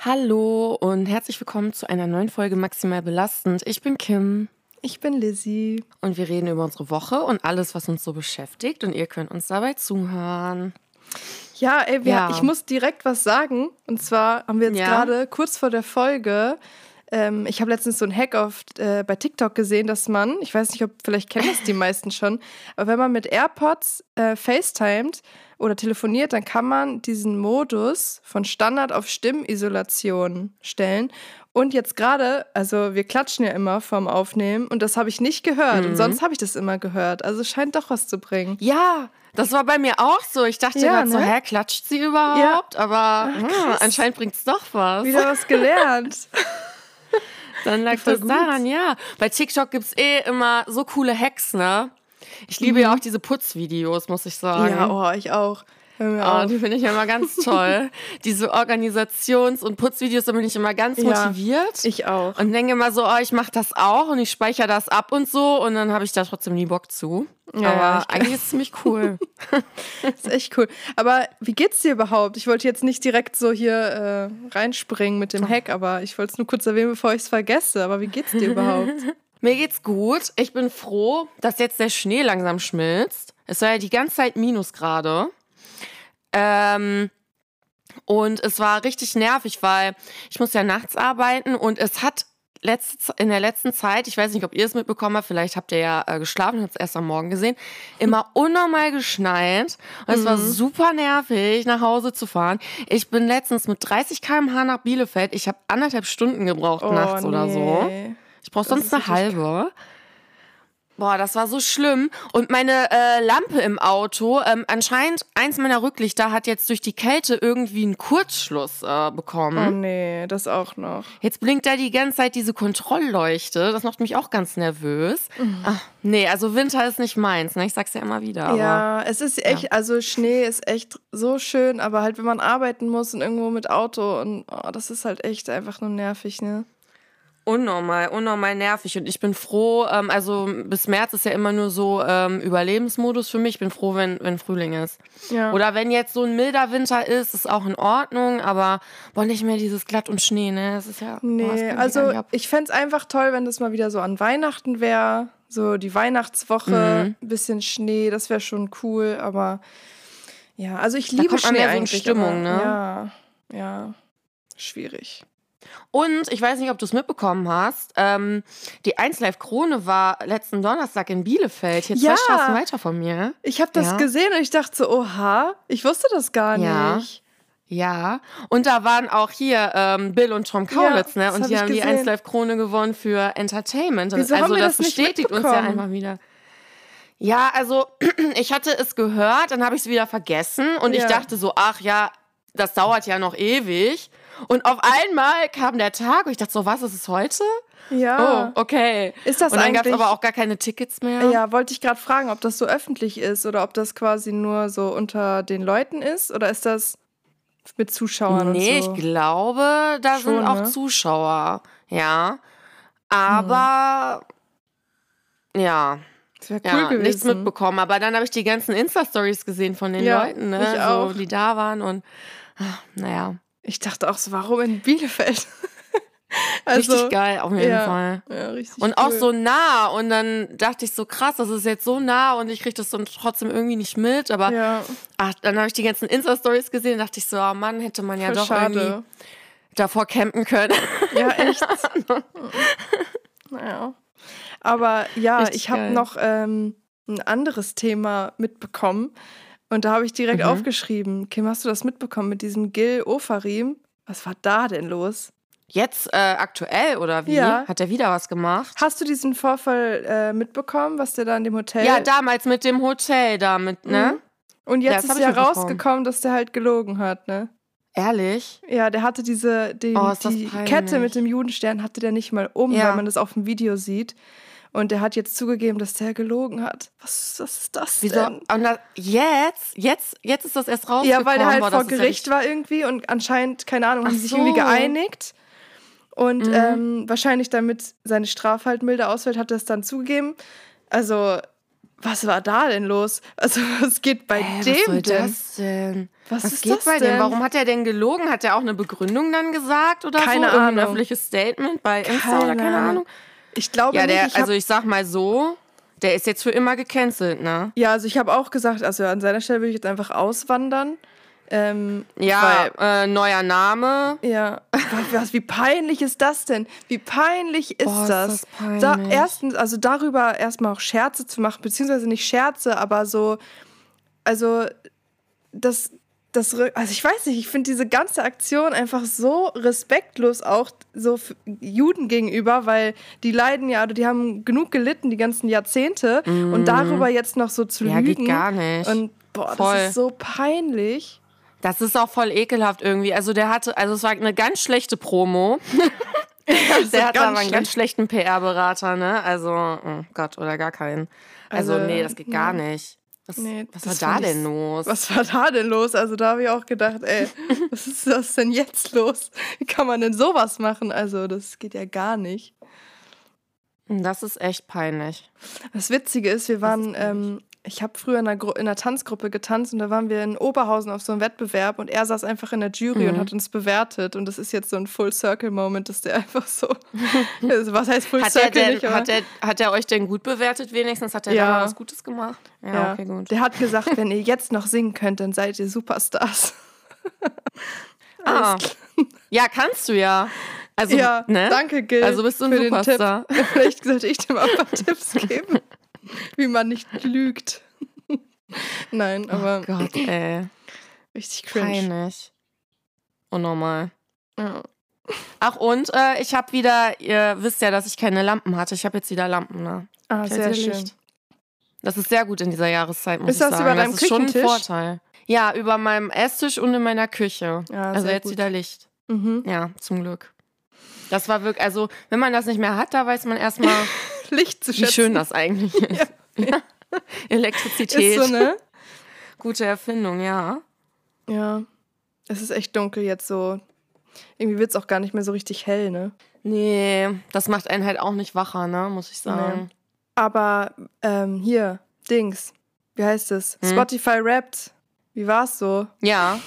Hallo und herzlich willkommen zu einer neuen Folge Maximal Belastend. Ich bin Kim. Ich bin Lizzie. Und wir reden über unsere Woche und alles, was uns so beschäftigt. Und ihr könnt uns dabei zuhören. Ja, ey, wir, ja. ich muss direkt was sagen. Und zwar haben wir jetzt ja. gerade kurz vor der Folge ähm, ich habe letztens so einen Hack auf, äh, bei TikTok gesehen, dass man, ich weiß nicht, ob vielleicht kennen das die meisten schon, aber wenn man mit AirPods äh, FaceTimet oder telefoniert, dann kann man diesen Modus von Standard auf Stimmisolation stellen. Und jetzt gerade, also wir klatschen ja immer vom Aufnehmen und das habe ich nicht gehört. Mhm. Und sonst habe ich das immer gehört. Also scheint doch was zu bringen. Ja, das war bei mir auch so. Ich dachte ja, ne? so, hä, klatscht sie überhaupt? Ja. Aber Ach, hm, anscheinend bringt es doch was. Wieder was gelernt. Dann lag das gut. daran, ja. Bei TikTok gibt es eh immer so coole Hacks, ne? Ich liebe mhm. ja auch diese Putzvideos, muss ich sagen. Ja, oh, ich auch. Oh, die finde ich immer ganz toll. Diese Organisations- und Putzvideos, da bin ich immer ganz motiviert. Ja, ich auch. Und denke immer so, oh, ich mache das auch und ich speichere das ab und so und dann habe ich da trotzdem nie Bock zu. Ja, Aber eigentlich ist es ziemlich cool. das ist echt cool. Aber wie geht's dir überhaupt? Ich wollte jetzt nicht direkt so hier äh, reinspringen mit dem Hack, aber ich wollte es nur kurz erwähnen, bevor ich es vergesse. Aber wie geht's dir überhaupt? Mir geht's gut. Ich bin froh, dass jetzt der Schnee langsam schmilzt. Es war ja die ganze Zeit Minusgrade. Ähm, und es war richtig nervig, weil ich muss ja nachts arbeiten und es hat letzte, in der letzten Zeit, ich weiß nicht, ob ihr es mitbekommen habt, vielleicht habt ihr ja äh, geschlafen, habt es erst am Morgen gesehen, immer unnormal geschneit. Und es mhm. war super nervig, nach Hause zu fahren. Ich bin letztens mit 30 km/h nach Bielefeld. Ich habe anderthalb Stunden gebraucht oh, nachts nee. oder so. Ich brauche sonst eine halbe. Boah, das war so schlimm. Und meine äh, Lampe im Auto, ähm, anscheinend eins meiner Rücklichter hat jetzt durch die Kälte irgendwie einen Kurzschluss äh, bekommen. Oh nee, das auch noch. Jetzt blinkt da die ganze Zeit diese Kontrollleuchte. Das macht mich auch ganz nervös. Mhm. Ach, nee, also Winter ist nicht meins, ne? Ich sag's ja immer wieder. ja, es ist echt, ja. also Schnee ist echt so schön, aber halt, wenn man arbeiten muss und irgendwo mit Auto und oh, das ist halt echt einfach nur nervig, ne? Unnormal, unnormal nervig. Und ich bin froh, ähm, also bis März ist ja immer nur so ähm, Überlebensmodus für mich. Ich bin froh, wenn, wenn Frühling ist. Ja. Oder wenn jetzt so ein milder Winter ist, ist auch in Ordnung, aber boah, nicht mehr dieses Glatt und Schnee, ne? Das ist ja. Nee, boah, also ich fände es einfach toll, wenn das mal wieder so an Weihnachten wäre. So die Weihnachtswoche, mhm. bisschen Schnee, das wäre schon cool, aber ja, also ich liebe da kommt Schnee mehr eigentlich. So Stimmung, aber, ne? Ja, ja, schwierig. Und ich weiß nicht, ob du es mitbekommen hast. Ähm, die 1 Live Krone war letzten Donnerstag in Bielefeld, hier ja. zwei Straßen weiter von mir. Ich habe das ja. gesehen und ich dachte so, oha, ich wusste das gar ja. nicht. Ja, und da waren auch hier ähm, Bill und Tom Kaulitz, ne? Und die haben gesehen. die 1 Live Krone gewonnen für Entertainment. Wieso also das, das bestätigt uns ja einfach wieder. Ja, also ich hatte es gehört, dann habe ich es wieder vergessen und ich dachte so, ach ja, das dauert ja noch ewig. Und auf einmal kam der Tag und ich dachte so, was ist es heute? Ja. Oh, okay. Ist das und dann gab es aber auch gar keine Tickets mehr. Ja, wollte ich gerade fragen, ob das so öffentlich ist oder ob das quasi nur so unter den Leuten ist oder ist das mit Zuschauern nee, so? Ich glaube, da Schon, sind auch ne? Zuschauer. Ja. Aber hm. ja. Das wäre cool ja, gewesen. nichts mitbekommen. Aber dann habe ich die ganzen Insta-Stories gesehen von den ja, Leuten, ne? Ich auch. So, die da waren und ach, naja. Ich dachte auch so, warum in Bielefeld? also, richtig geil, auf jeden ja, Fall. Ja, richtig und auch so nah. Und dann dachte ich so, krass, das ist jetzt so nah und ich kriege das dann trotzdem irgendwie nicht mit. Aber ja. ach, dann habe ich die ganzen Insta-Stories gesehen und dachte ich so, oh Mann, hätte man ja Voll doch schade. irgendwie davor campen können. Ja, echt. naja. Aber ja, richtig ich habe noch ähm, ein anderes Thema mitbekommen. Und da habe ich direkt mhm. aufgeschrieben, Kim, hast du das mitbekommen mit diesem Gil Ofarim? Was war da denn los? Jetzt äh, aktuell oder wie? Ja. Hat er wieder was gemacht? Hast du diesen Vorfall äh, mitbekommen, was der da in dem Hotel? Ja, damals mit dem Hotel damit, ne? Mhm. Und jetzt ja, ist ja rausgekommen, dass der halt gelogen hat, ne? Ehrlich? Ja, der hatte diese die, oh, die Kette mit dem Judenstern hatte der nicht mal um, ja. weil man das auf dem Video sieht. Und der hat jetzt zugegeben, dass der gelogen hat. Was, was ist das Wieso? denn? Und da, jetzt, jetzt, jetzt ist das erst rausgekommen. Ja, weil der halt vor Gericht ja war irgendwie und anscheinend, keine Ahnung, haben sie sich irgendwie geeinigt. Und mhm. ähm, wahrscheinlich damit seine Strafe halt milder ausfällt, hat er es dann zugegeben. Also, was war da denn los? Also, was geht bei äh, dem was soll denn? das denn? Was, Was ist geht das bei denn? dem? Warum hat er denn gelogen? Hat er auch eine Begründung dann gesagt oder Keine so? Ahnung. öffentliches Statement bei Insta oder keine Ahnung? Ich glaube Ja, der, nicht. Ich also ich sag mal so, der ist jetzt für immer gecancelt, ne? ja, also ich habe auch gesagt, also an seiner Stelle würde ich jetzt einfach auswandern. Ähm, Ja, äh, neuer Name. Ja, was, wie peinlich ist das denn? Wie peinlich ist Boah, ist das? das peinlich. Da, erstens, also darüber erstmal auch Scherze zu machen, beziehungsweise nicht Scherze, aber so, also das, das, also ich weiß nicht, ich finde diese ganze Aktion einfach so respektlos auch so Juden gegenüber, weil die leiden ja, oder die haben genug gelitten die ganzen Jahrzehnte und darüber jetzt noch so zu Mhm. Ja, geht lügen. gar nicht. Und boah, Voll. das ist so peinlich. Das ist auch voll ekelhaft irgendwie. Also der hatte, also es war eine ganz schlechte Promo. der hatte ganz aber einen schlecht. ganz schlechten PR-Berater, ne? Also, oh Gott, oder gar keinen. Also, Also, nee, das geht gar ja. nicht. Was, Nee, was war da ich- denn los? Was war da denn los? Also da habe ich auch gedacht, ey, was ist das denn jetzt los? Wie kann man denn sowas machen? Also das geht ja gar nicht. Das ist echt peinlich. Das Witzige ist, wir waren, ähm, ich habe früher in einer, Gru in einer Tanzgruppe getanzt und da waren wir in Oberhausen auf so einem Wettbewerb und er saß einfach in der Jury Mhm. und hat uns bewertet und das ist jetzt so ein Full-Circle-Moment, dass der einfach so, also was heißt Hat er, Full-Circle denn, nicht, hat, er, hat er euch denn gut bewertet wenigstens? Hat er Ja. da was Gutes gemacht? Ja, ja, okay, gut. der hat gesagt, wenn ihr jetzt noch singen könnt, dann seid ihr Superstars. Ah. Ja, kannst du ja. Also, ja, ne? danke Gil Also bist du ein für den Superstar. Tipp. Vielleicht sollte ich dir mal ein paar Tipps geben, wie man nicht lügt. Nein, aber Oh Gott, ey. richtig cringe. Peinlich. Unnormal. Ja. Ach, und äh, ich habe wieder, ihr wisst ja, dass ich keine Lampen hatte. Ich habe jetzt wieder Lampen, ne? Ah, Ich sehr schön. Licht. Das ist sehr gut in dieser Jahreszeit, muss Ist ich das sagen. über deinem das ist schon ein? Vorteil. Ja, über meinem Esstisch und in meiner Küche. Ja, also sehr jetzt gut. wieder Licht. Mhm. Ja, zum Glück. Das war wirklich, also wenn man das nicht mehr hat, da weiß man erstmal, Licht zu wie schätzen. schön das eigentlich ist. Ja. Elektrizität. ist so, ne? Gute Erfindung, ja. Ja. Es ist echt dunkel jetzt so. Irgendwie wird es auch gar nicht mehr so richtig hell, ne? Nee, das macht einen halt auch nicht wacher, ne, muss ich sagen. Aber ähm, hier, Dings. Wie heißt es? Hm? Spotify Wrapped. Wie war's so? Ja.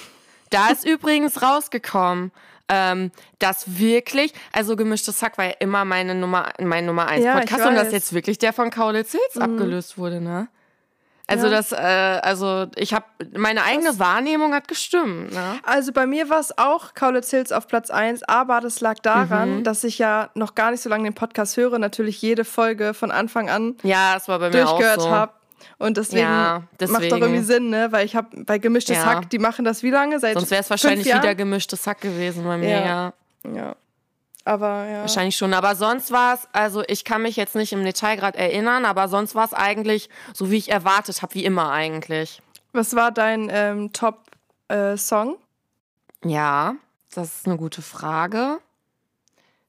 Da ist übrigens rausgekommen, ähm, dass wirklich, also gemischtes Hack war ja immer meine Nummer, mein Nummer 1 Ja, Podcast und dass jetzt wirklich der von Kaulitz Hills abgelöst wurde, ne? Also Ja. das, äh, also ich habe, meine eigene Wahrnehmung hat gestimmt, ne? Also bei mir war es auch Kaulitz Hills auf Platz 1, aber das lag daran, Mhm. dass ich ja noch gar nicht so lange den Podcast höre, natürlich jede Folge von Anfang an Ja, das war bei mir auch durchgehört so. habe. Und deswegen, Ja, macht doch deswegen. irgendwie Sinn, ne? Weil ich habe bei Gemischtes Ja. Hack, die machen das wie lange? Seit Sonst wäre es wahrscheinlich Jahren? wieder gemischtes Hack gewesen bei mir, Ja. ja. Aber ja. Wahrscheinlich schon. Aber sonst war es, also ich kann mich jetzt nicht im Detail gerade erinnern, aber sonst war es eigentlich so, wie ich erwartet habe, wie immer eigentlich. Was war dein ähm, Top-Song? Ja, das ist eine gute Frage.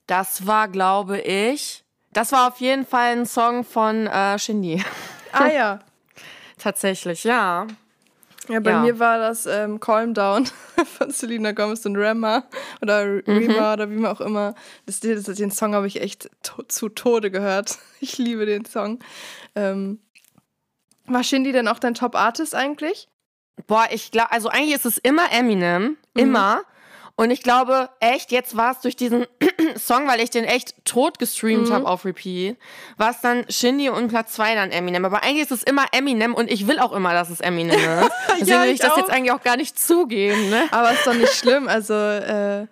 Das war, glaube ich, das war auf jeden Fall ein Song von äh, Shindy. ah ja. Tatsächlich, ja. Ja, bei Ja. mir war das ähm, Calm Down von Selena Gomez und Rema oder Mhm. Rema oder wie man auch immer. Das, das, den Song habe ich echt to zu Tode gehört. Ich liebe den Song. Ähm, war Shindy denn auch dein Top-Artist eigentlich? Boah, ich glaube, also eigentlich ist es immer Eminem, immer. Und ich glaube, echt, jetzt war es durch diesen Song, weil ich den echt tot gestreamt habe auf Repeat, war es dann Shindy und Platz 2 dann Eminem. Aber eigentlich ist es immer Eminem und ich will auch immer, dass es Eminem ist. Deswegen Ja, will ich ich das jetzt eigentlich auch gar nicht zugeben, ne? Aber ist doch nicht schlimm. Also, äh,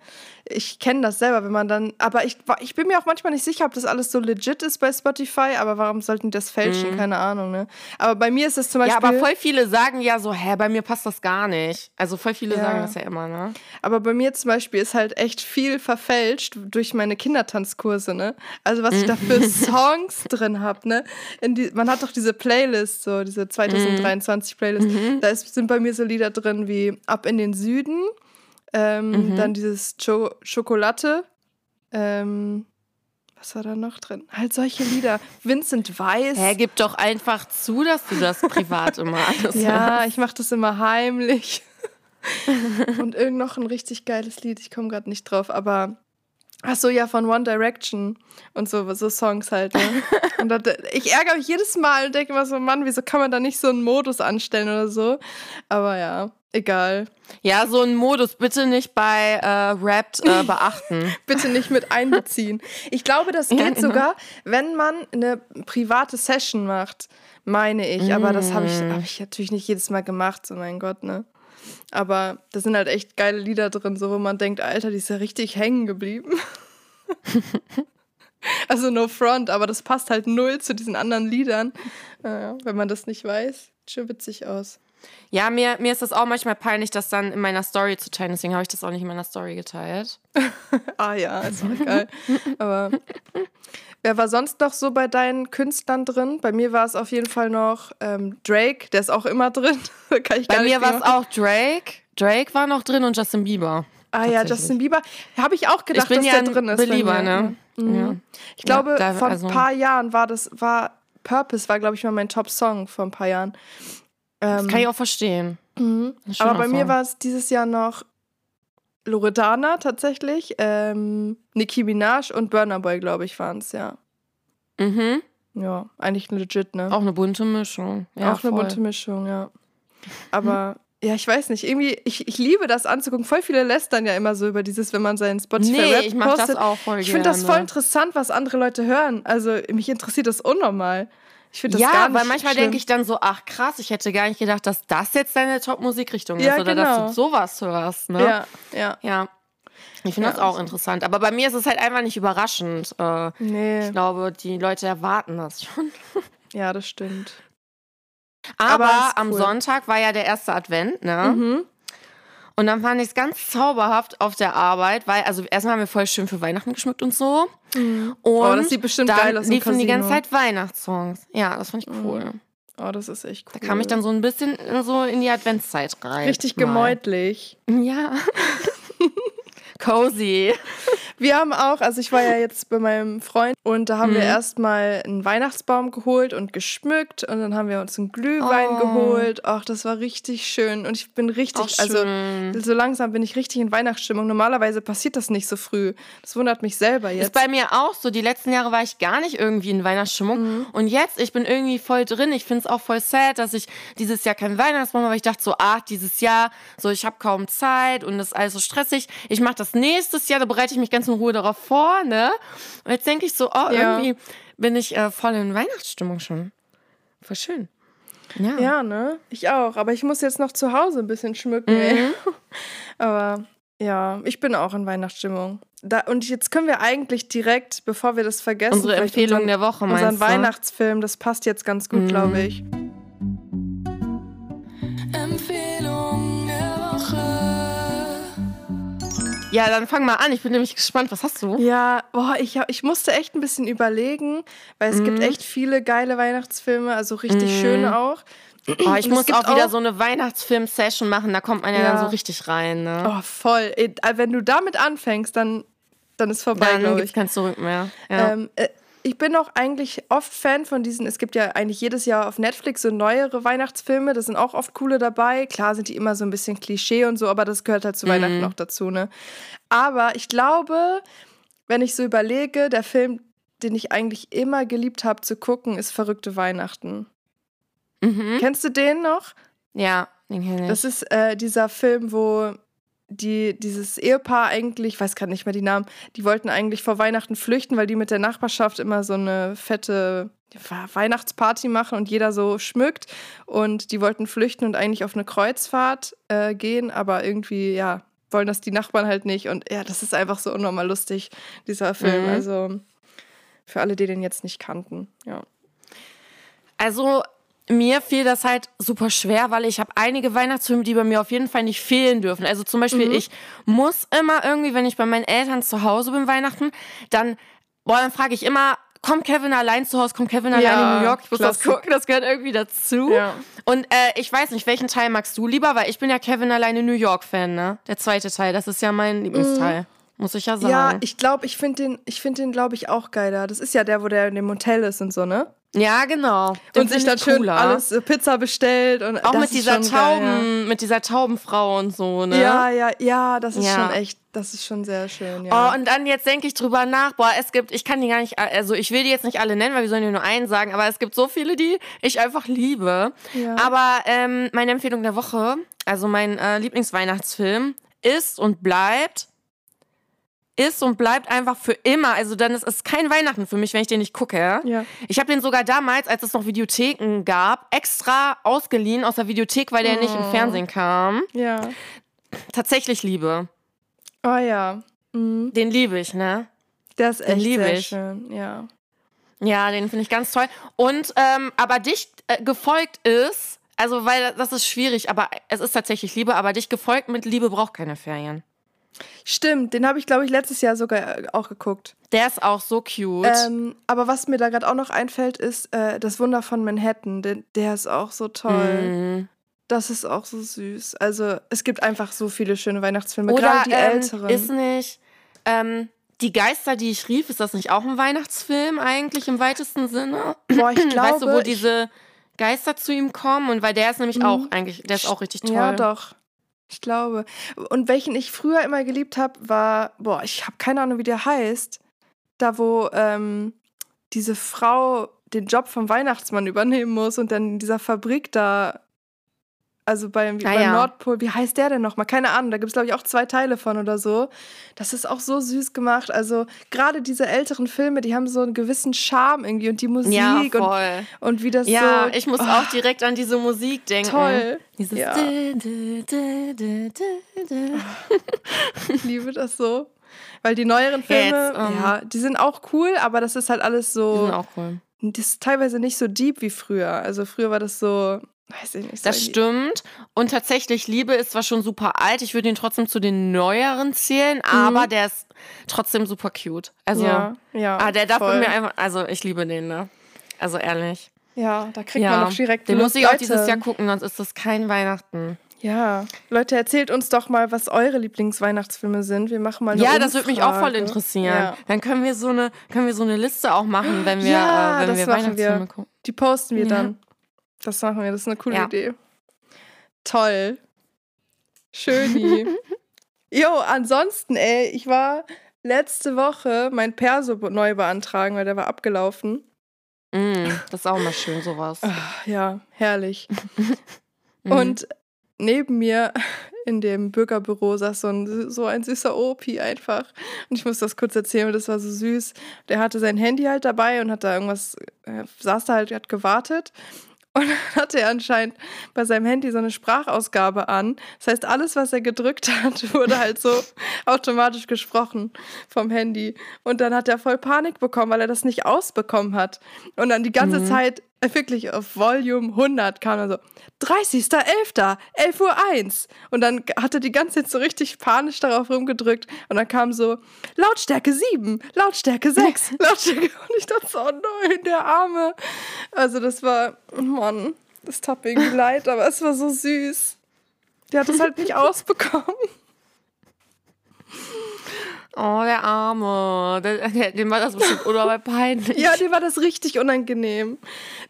ich kenne das selber, wenn man dann. Aber ich, ich bin mir auch manchmal nicht sicher, ob das alles so legit ist bei Spotify. Aber warum sollten die das fälschen? Keine Ahnung, ne? Aber bei mir ist es zum Mhm. Ja, Beispiel. aber voll viele sagen ja so, hä, bei mir passt das gar nicht. Also voll viele Ja. sagen das ja immer, ne? Aber bei mir zum Beispiel ist halt echt viel verfälscht durch meine Kindertanzkurse, ne? Also was ich da für Songs drin habe, ne? Die, man hat doch diese Playlist, so diese 2023 Playlist. Da ist, sind bei mir so Lieder drin wie Ab in den Süden, ähm, dann dieses Cho Schokolade, ähm, was war da noch drin? Halt solche Lieder. Vincent Weiss. Hä, gib doch einfach zu, dass du das privat immer alles Ja, ich mache das immer heimlich. Und irgend noch ein richtig geiles Lied, ich komme gerade nicht drauf, aber Ach so, ja, von One Direction und so, so Songs halt. Ne? und das, ich ärgere mich jedes Mal und denke immer so, Mann, wieso kann man da nicht so einen Modus anstellen oder so? Aber ja, egal. Ja, so einen Modus bitte nicht bei äh, Rap äh, beachten. bitte nicht mit einbeziehen. Ich glaube, das geht ja, genau. sogar, wenn man eine private Session macht, meine ich. Aber das habe ich, mm. hab ich natürlich nicht jedes Mal gemacht, so mein Gott, ne? Aber da sind halt echt geile Lieder drin, so wo man denkt, Alter, die ist ja richtig hängen geblieben. also no front, aber das passt halt null zu diesen anderen Liedern. Äh, wenn man das nicht weiß, schon witzig aus. Ja, mir, mir ist das auch manchmal peinlich, das dann in meiner Story zu teilen. Deswegen habe ich das auch nicht in meiner Story geteilt. ah ja, ist auch geil. Aber wer war sonst noch so bei deinen Künstlern drin? Bei mir war es auf jeden Fall noch ähm, Drake, der ist auch immer drin. Kann ich bei mir war es auch Drake. Drake war noch drin und Justin Bieber. Ah ja, Justin Bieber. Habe ich auch gedacht, ich dass ja der drin ist. Belieber, ne? Mhm. Ja. Ich glaube, ja, da, vor also. ein paar Jahren war das, war Purpose, war, glaube ich, mal mein Top-Song vor ein paar Jahren. Das kann ich auch verstehen. Mhm. Aber bei Song. mir war es dieses Jahr noch Loredana tatsächlich, ähm, Nicki Minaj und Burner Boy, glaube ich, waren es, ja. Mhm. Ja, eigentlich legit, ne? Auch eine bunte Mischung. Ja, auch voll. eine bunte Mischung, ja. Aber ja, ich weiß nicht. Irgendwie, ich, ich liebe das anzugucken. Voll viele lästern ja immer so über dieses, wenn man seinen Spotify nee, Rap ich mach postet. das auch voll Ich finde das voll interessant, was andere Leute hören. Also mich interessiert das unnormal. Ich finde das ja, gar nicht weil manchmal denke ich dann so, ach krass, ich hätte gar nicht gedacht, dass das jetzt deine Top-Musikrichtung ist ja, oder genau. dass du sowas hörst. Ne? Ja, ja. Ja. Ich finde ja, das auch interessant. Aber bei mir ist es halt einfach nicht überraschend. Äh, nee. Ich glaube, die Leute erwarten das schon. Ja, das stimmt. Aber, Aber am Sonntag war ja der erste Advent, ne? Mhm. Und dann fand ich es ganz zauberhaft auf der Arbeit, weil, also erstmal haben wir voll schön für Weihnachten geschmückt und so. Mhm. Und oh, das sieht bestimmt geil aus. liefen die ganze Zeit Weihnachtssongs. Ja, das fand ich mhm. cool. Oh, das ist echt cool. Da kam ich dann so ein bisschen so in die Adventszeit rein. Richtig gemütlich. Ja. Cozy. Wir haben auch, also ich war ja jetzt bei meinem Freund und da haben mhm. wir erstmal einen Weihnachtsbaum geholt und geschmückt und dann haben wir uns einen Glühwein oh. geholt. Ach, das war richtig schön und ich bin richtig, also so langsam bin ich richtig in Weihnachtsstimmung. Normalerweise passiert das nicht so früh. Das wundert mich selber jetzt. Ist bei mir auch so. Die letzten Jahre war ich gar nicht irgendwie in Weihnachtsstimmung mhm. und jetzt, ich bin irgendwie voll drin. Ich finde es auch voll sad, dass ich dieses Jahr keinen Weihnachtsbaum habe. Ich dachte so, ach, dieses Jahr, so ich habe kaum Zeit und es ist alles so stressig. Ich mache das nächstes Jahr, da bereite ich mich ganz in Ruhe darauf vor, ne? Und jetzt denke ich so, oh, ja. irgendwie bin ich äh, voll in Weihnachtsstimmung schon. Voll schön. Ja. ja, ne? Ich auch. Aber ich muss jetzt noch zu Hause ein bisschen schmücken, mhm. Aber ja, ich bin auch in Weihnachtsstimmung. Da, und jetzt können wir eigentlich direkt, bevor wir das vergessen, unsere Empfehlung unseren, der Woche, unseren Weihnachtsfilm, das passt jetzt ganz gut, mhm. glaube ich. Ja, dann fang mal an. Ich bin nämlich gespannt. Was hast du? Ja, boah, ich, ich musste echt ein bisschen überlegen, weil es mhm. gibt echt viele geile Weihnachtsfilme, also richtig mhm. schöne auch. Oh, ich muss auch wieder auch so eine Weihnachtsfilm-Session machen, da kommt man ja, ja, dann so richtig rein. Ne? Oh, voll. Wenn du damit anfängst, dann, dann ist vorbei. Dann gibt es kein Zurück mehr. Ja. Ähm, äh, ich bin auch eigentlich oft Fan von diesen, es gibt ja eigentlich jedes Jahr auf Netflix so neuere Weihnachtsfilme, da sind auch oft coole dabei. Klar sind die immer so ein bisschen Klischee und so, aber das gehört halt zu mhm. Weihnachten noch dazu, ne? Aber ich glaube, wenn ich so überlege, der Film, den ich eigentlich immer geliebt habe zu gucken, ist Verrückte Weihnachten. Mhm. Kennst du den noch? Ja, den kenne ich. Das ist äh, dieser Film, wo die, dieses Ehepaar eigentlich, ich weiß gerade nicht mehr die Namen, die wollten eigentlich vor Weihnachten flüchten, weil die mit der Nachbarschaft immer so eine fette Weihnachtsparty machen und jeder so schmückt. Und die wollten flüchten und eigentlich auf eine Kreuzfahrt äh, gehen, aber irgendwie, ja, wollen das die Nachbarn halt nicht. Und ja, das ist einfach so unnormal lustig, dieser Film. Mhm. Also für alle, die den jetzt nicht kannten, ja. Also mir fiel das halt super schwer, weil ich habe einige Weihnachtsfilme, die bei mir auf jeden Fall nicht fehlen dürfen. Also zum Beispiel, mhm. ich muss immer irgendwie, wenn ich bei meinen Eltern zu Hause bin Weihnachten, dann, boah, dann frage ich immer, kommt Kevin allein zu Hause, kommt Kevin allein ja, in New York, ich muss Klassik. das gucken, das gehört irgendwie dazu. Ja. Und äh, ich weiß nicht, welchen Teil magst du lieber, weil ich bin ja Kevin allein in New York Fan, ne? Der zweite Teil, das ist ja mein Lieblingsteil. Mhm. Muss ich ja sagen. Ja, ich glaube, ich finde den, ich finde den, glaube ich, auch geiler. Das ist ja der, wo der in dem Hotel ist und so, ne? Ja, genau. Den und sich dann schön cooler. alles äh, Pizza bestellt und auch mit dieser Tauben, geil, ja. mit dieser Taubenfrau und so, ne? Ja, ja, ja, das ist ja. schon echt Das ist schon sehr schön, ja. Oh, und dann jetzt denke ich drüber nach. Boah, es gibt, ich kann die gar nicht, also ich will die jetzt nicht alle nennen, weil wir sollen ja nur einen sagen, aber es gibt so viele, die ich einfach liebe. Ja. Aber ähm, meine Empfehlung der Woche, also mein äh, Lieblingsweihnachtsfilm, ist und bleibt ist und bleibt einfach für immer. Also dann ist es kein Weihnachten für mich, wenn ich den nicht gucke. Ja. Ich habe den sogar damals, als es noch Videotheken gab, extra ausgeliehen aus der Videothek, weil der oh. nicht im oh. Fernsehen kam. Ja. Tatsächlich Liebe. Oh ja. Mhm. Den liebe ich, ne? Das ist echt sehr ich. schön, ja. Ja, den finde ich ganz toll. Und ähm, aber dicht äh, gefolgt ist, also weil das ist schwierig, aber es ist tatsächlich Liebe, aber dich gefolgt mit Liebe braucht keine Ferien. Stimmt, den habe ich, glaube ich, letztes Jahr sogar äh, auch geguckt. Der ist auch so cute. Ähm, aber was mir da gerade auch noch einfällt, ist äh, Das Wunder von Manhattan. Der, der ist auch so toll. Mm. Das ist auch so süß. Also es gibt einfach so viele schöne Weihnachtsfilme, gerade die ähm, älteren. Ist nicht ähm, Die Geister, die ich rief, ist das nicht auch ein Weihnachtsfilm eigentlich im weitesten Sinne? Boah, ich glaube. Weißt du, wo diese Geister zu ihm kommen? Und weil der ist nämlich mhm. auch eigentlich, der ist auch richtig toll. Ja, doch. Ich glaube. Und welchen ich früher immer geliebt habe, war, boah, ich habe keine Ahnung, wie der heißt. Da, wo ähm, diese Frau den Job vom Weihnachtsmann übernehmen muss und dann in dieser Fabrik da also beim, ah, beim ja. Nordpol, wie heißt der denn nochmal? Keine Ahnung, da gibt es, glaube ich, auch zwei Teile von oder so. Das ist auch so süß gemacht. Also gerade diese älteren Filme, die haben so einen gewissen Charme irgendwie und die Musik ja, und, und wie das ja, so. Ja, ich muss oh, auch direkt an diese Musik denken. Toll. Dieses ja. ich liebe das so. Weil die neueren Filme, Jetzt, um, ja, die sind auch cool, aber das ist halt alles so. Die sind auch cool. Das ist teilweise nicht so deep wie früher. Also früher war das so, Weiß ich nicht. Das stimmt. Und tatsächlich, Liebe ist zwar schon super alt, ich würde ihn trotzdem zu den neueren zählen, mhm. aber der ist trotzdem super cute. Also, ja, ja, ah, der darf voll. mir einfach, also ich liebe den, ne? Also ehrlich. Ja, da kriegt ja. man noch direkt Den muss ich auch dieses Jahr gucken, sonst ist das kein Weihnachten. Ja, Leute, erzählt uns doch mal, was eure Lieblingsweihnachtsfilme sind. Wir machen mal eine Ja, Umfrage. das würde mich auch voll interessieren. Ja. Dann können wir so eine, können wir so eine Liste auch machen, wenn wir, ja, äh, wenn wir Weihnachtsfilme wir. gucken. Die posten wir dann. Das machen wir, das ist eine coole ja. Idee. Toll. Schöni. jo, ansonsten, ey, ich war letzte Woche mein Perso neu beantragen, weil der war abgelaufen. Mm, das ist auch immer schön, sowas. Ach, ja, herrlich. mhm. Und neben mir in dem Bürgerbüro saß so ein, so ein süßer Opi einfach. Und ich muss das kurz erzählen, weil das war so süß. Der hatte sein Handy halt dabei und hat da irgendwas, äh, saß da halt, hat gewartet. Und dann hatte er anscheinend bei seinem Handy so eine Sprachausgabe an. Das heißt, alles, was er gedrückt hat, wurde halt so automatisch gesprochen vom Handy. Und dann hat er voll Panik bekommen, weil er das nicht ausbekommen hat. Und dann die ganze mhm. Zeit wirklich auf Volume 100 kam er so, 30.11., 11.01 Uhr. 1. Und dann hat er die ganze Zeit so richtig panisch darauf rumgedrückt. Und dann kam so, Lautstärke 7, Lautstärke 6, Lautstärke. Und ich dachte so, oh nein, der Arme. Also das war, Mann, das tat mir leid, aber es war so süß. Der hat es halt nicht ausbekommen. Oh, der Arme. Dem war das bestimmt oder peinlich. ja, dem war das richtig unangenehm.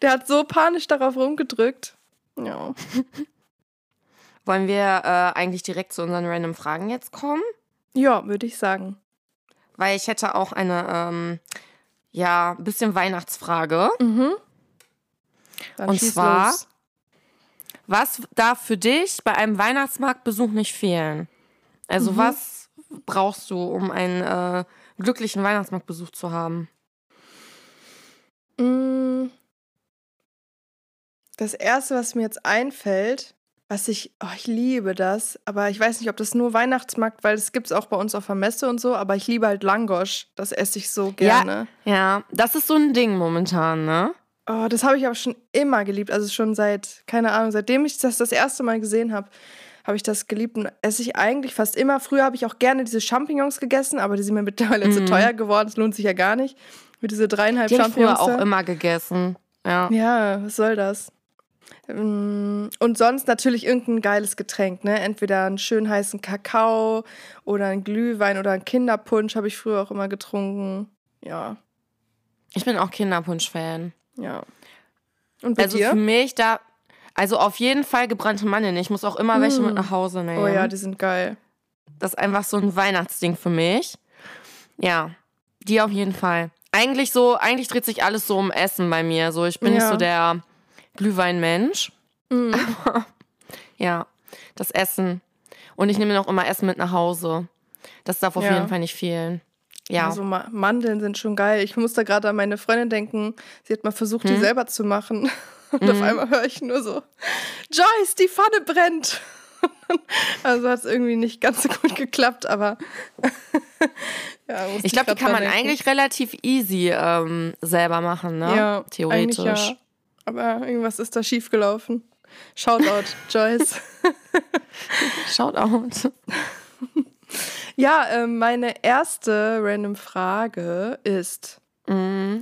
Der hat so panisch darauf rumgedrückt. Ja. Wollen wir äh, eigentlich direkt zu unseren random Fragen jetzt kommen? Ja, würde ich sagen. Weil ich hätte auch eine, ähm, ja, ein bisschen Weihnachtsfrage. Mhm. Dann Und zwar, los. was darf für dich bei einem Weihnachtsmarktbesuch nicht fehlen? Also mhm. was brauchst du, um einen äh, glücklichen Weihnachtsmarktbesuch zu haben? Mm. Das erste, was mir jetzt einfällt, was ich, oh, ich liebe das, aber ich weiß nicht, ob das nur Weihnachtsmarkt, weil das gibt es auch bei uns auf der Messe und so, aber ich liebe halt Langosch. Das esse ich so gerne. Ja, ja, das ist so ein Ding momentan, ne? Oh, das habe ich aber schon immer geliebt. Also schon seit, keine Ahnung, seitdem ich das das erste Mal gesehen habe habe ich das geliebt und esse ich eigentlich fast immer. Früher habe ich auch gerne diese Champignons gegessen, aber die sind mir mittlerweile mm. zu mhm. teuer geworden. Es lohnt sich ja gar nicht. Mit diese dreieinhalb die Champignons. Ich früher auch immer gegessen. Ja. Ja, was soll das? Mm, und sonst natürlich irgendein geiles Getränk, ne? Entweder einen schön heißen Kakao oder einen Glühwein oder einen Kinderpunsch habe ich früher auch immer getrunken. Ja. Ich bin auch Kinderpunsch-Fan. Ja. Und bei also dir? für mich, da, also auf jeden Fall gebrannte Mandeln. Ich muss auch immer mm. welche mit nach Hause nehmen. Oh ja, die sind geil. Das ist einfach so ein Weihnachtsding für mich. Ja, die auf jeden Fall. Eigentlich so, eigentlich dreht sich alles so um Essen bei mir. So, ich bin ja. nicht so der Glühweinmensch. Mhm. ja, das Essen. Und ich nehme noch immer Essen mit nach Hause. Das darf auf ja. jeden Fall nicht fehlen. Ja. Also Mandeln sind schon geil. Ich muss da gerade an meine Freundin denken. Sie hat mal versucht, hm? die selber zu machen. Und mhm. auf einmal höre ich nur so, Joyce, die Pfanne brennt. Also hat es irgendwie nicht ganz so gut geklappt, aber ja, ich glaube, die kann man denken. eigentlich relativ easy ähm, selber machen, ne? Ja, theoretisch. Ja. Aber irgendwas ist da schiefgelaufen. Shoutout, Joyce. Shoutout. Ja, äh, meine erste random Frage ist. Mhm.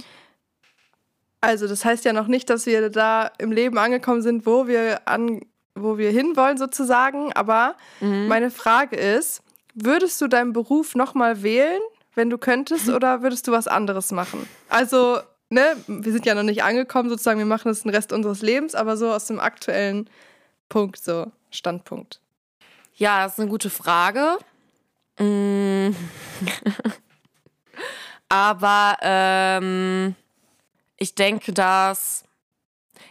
Also, das heißt ja noch nicht, dass wir da im Leben angekommen sind, wo wir an, wo wir hinwollen, sozusagen. Aber mhm. meine Frage ist: Würdest du deinen Beruf nochmal wählen, wenn du könntest, oder würdest du was anderes machen? Also, ne, wir sind ja noch nicht angekommen, sozusagen, wir machen das den Rest unseres Lebens, aber so aus dem aktuellen Punkt, so Standpunkt. Ja, das ist eine gute Frage. Mm. Aber ähm, ich denke, dass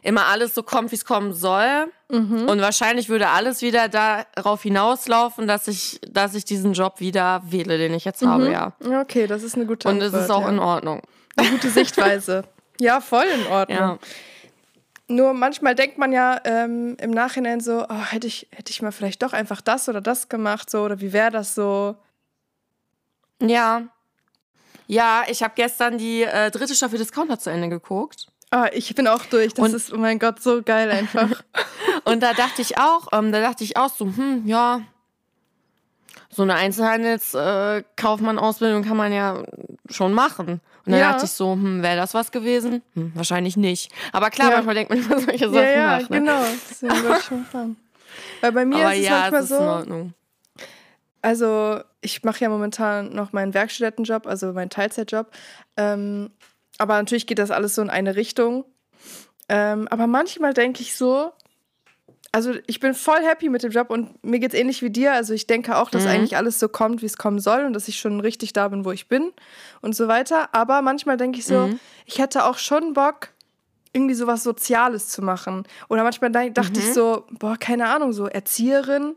immer alles so kommt, wie es kommen soll. Mhm. Und wahrscheinlich würde alles wieder darauf hinauslaufen, dass ich, dass ich diesen Job wieder wähle, den ich jetzt mhm. habe, ja. Okay, das ist eine gute Antwort. Und es ist auch ja. in Ordnung. Eine gute Sichtweise. ja, voll in Ordnung. Ja. Nur manchmal denkt man ja ähm, im Nachhinein so, oh, hätte ich, hätte ich mal vielleicht doch einfach das oder das gemacht, so, oder wie wäre das so? Ja. Ja, ich habe gestern die äh, dritte Staffel Discounter zu Ende geguckt. Ah, ich bin auch durch. Das und, ist, oh mein Gott, so geil einfach. und da dachte ich auch, ähm, da dachte ich auch so, hm, ja, so eine Einzelhandelskaufmann-Ausbildung kann man ja schon machen. Und dann ja. dachte ich so, hm, wäre das was gewesen? Hm, wahrscheinlich nicht. Aber klar, ja. manchmal denkt man über solche Sachen ja, ja, nach. Ne? genau. Würde ich schon fahren. Weil bei mir Aber ist es ja, manchmal es ist so. In Ordnung. Also, ich mache ja momentan noch meinen Werkstudentenjob, also meinen Teilzeitjob. Ähm, aber natürlich geht das alles so in eine Richtung. Ähm, aber manchmal denke ich so, also ich bin voll happy mit dem Job und mir geht es ähnlich wie dir. Also ich denke auch, dass mhm. eigentlich alles so kommt, wie es kommen soll und dass ich schon richtig da bin, wo ich bin und so weiter. Aber manchmal denke ich so, mhm. ich hätte auch schon Bock, irgendwie so was Soziales zu machen. Oder manchmal dachte mhm. ich so, boah, keine Ahnung, so Erzieherin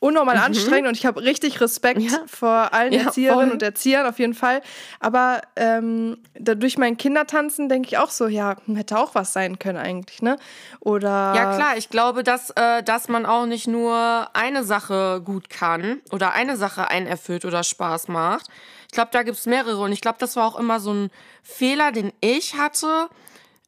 unnormal mhm. anstrengend und ich habe richtig Respekt ja. vor allen ja, Erzieherinnen voll. und Erziehern auf jeden Fall. Aber ähm, durch mein Kindertanzen denke ich auch so, ja, hätte auch was sein können eigentlich, ne? Oder ja klar, ich glaube, dass, äh, dass man auch nicht nur eine Sache gut kann oder eine Sache einen erfüllt oder Spaß macht. Ich glaube, da gibt es mehrere und ich glaube, das war auch immer so ein Fehler, den ich hatte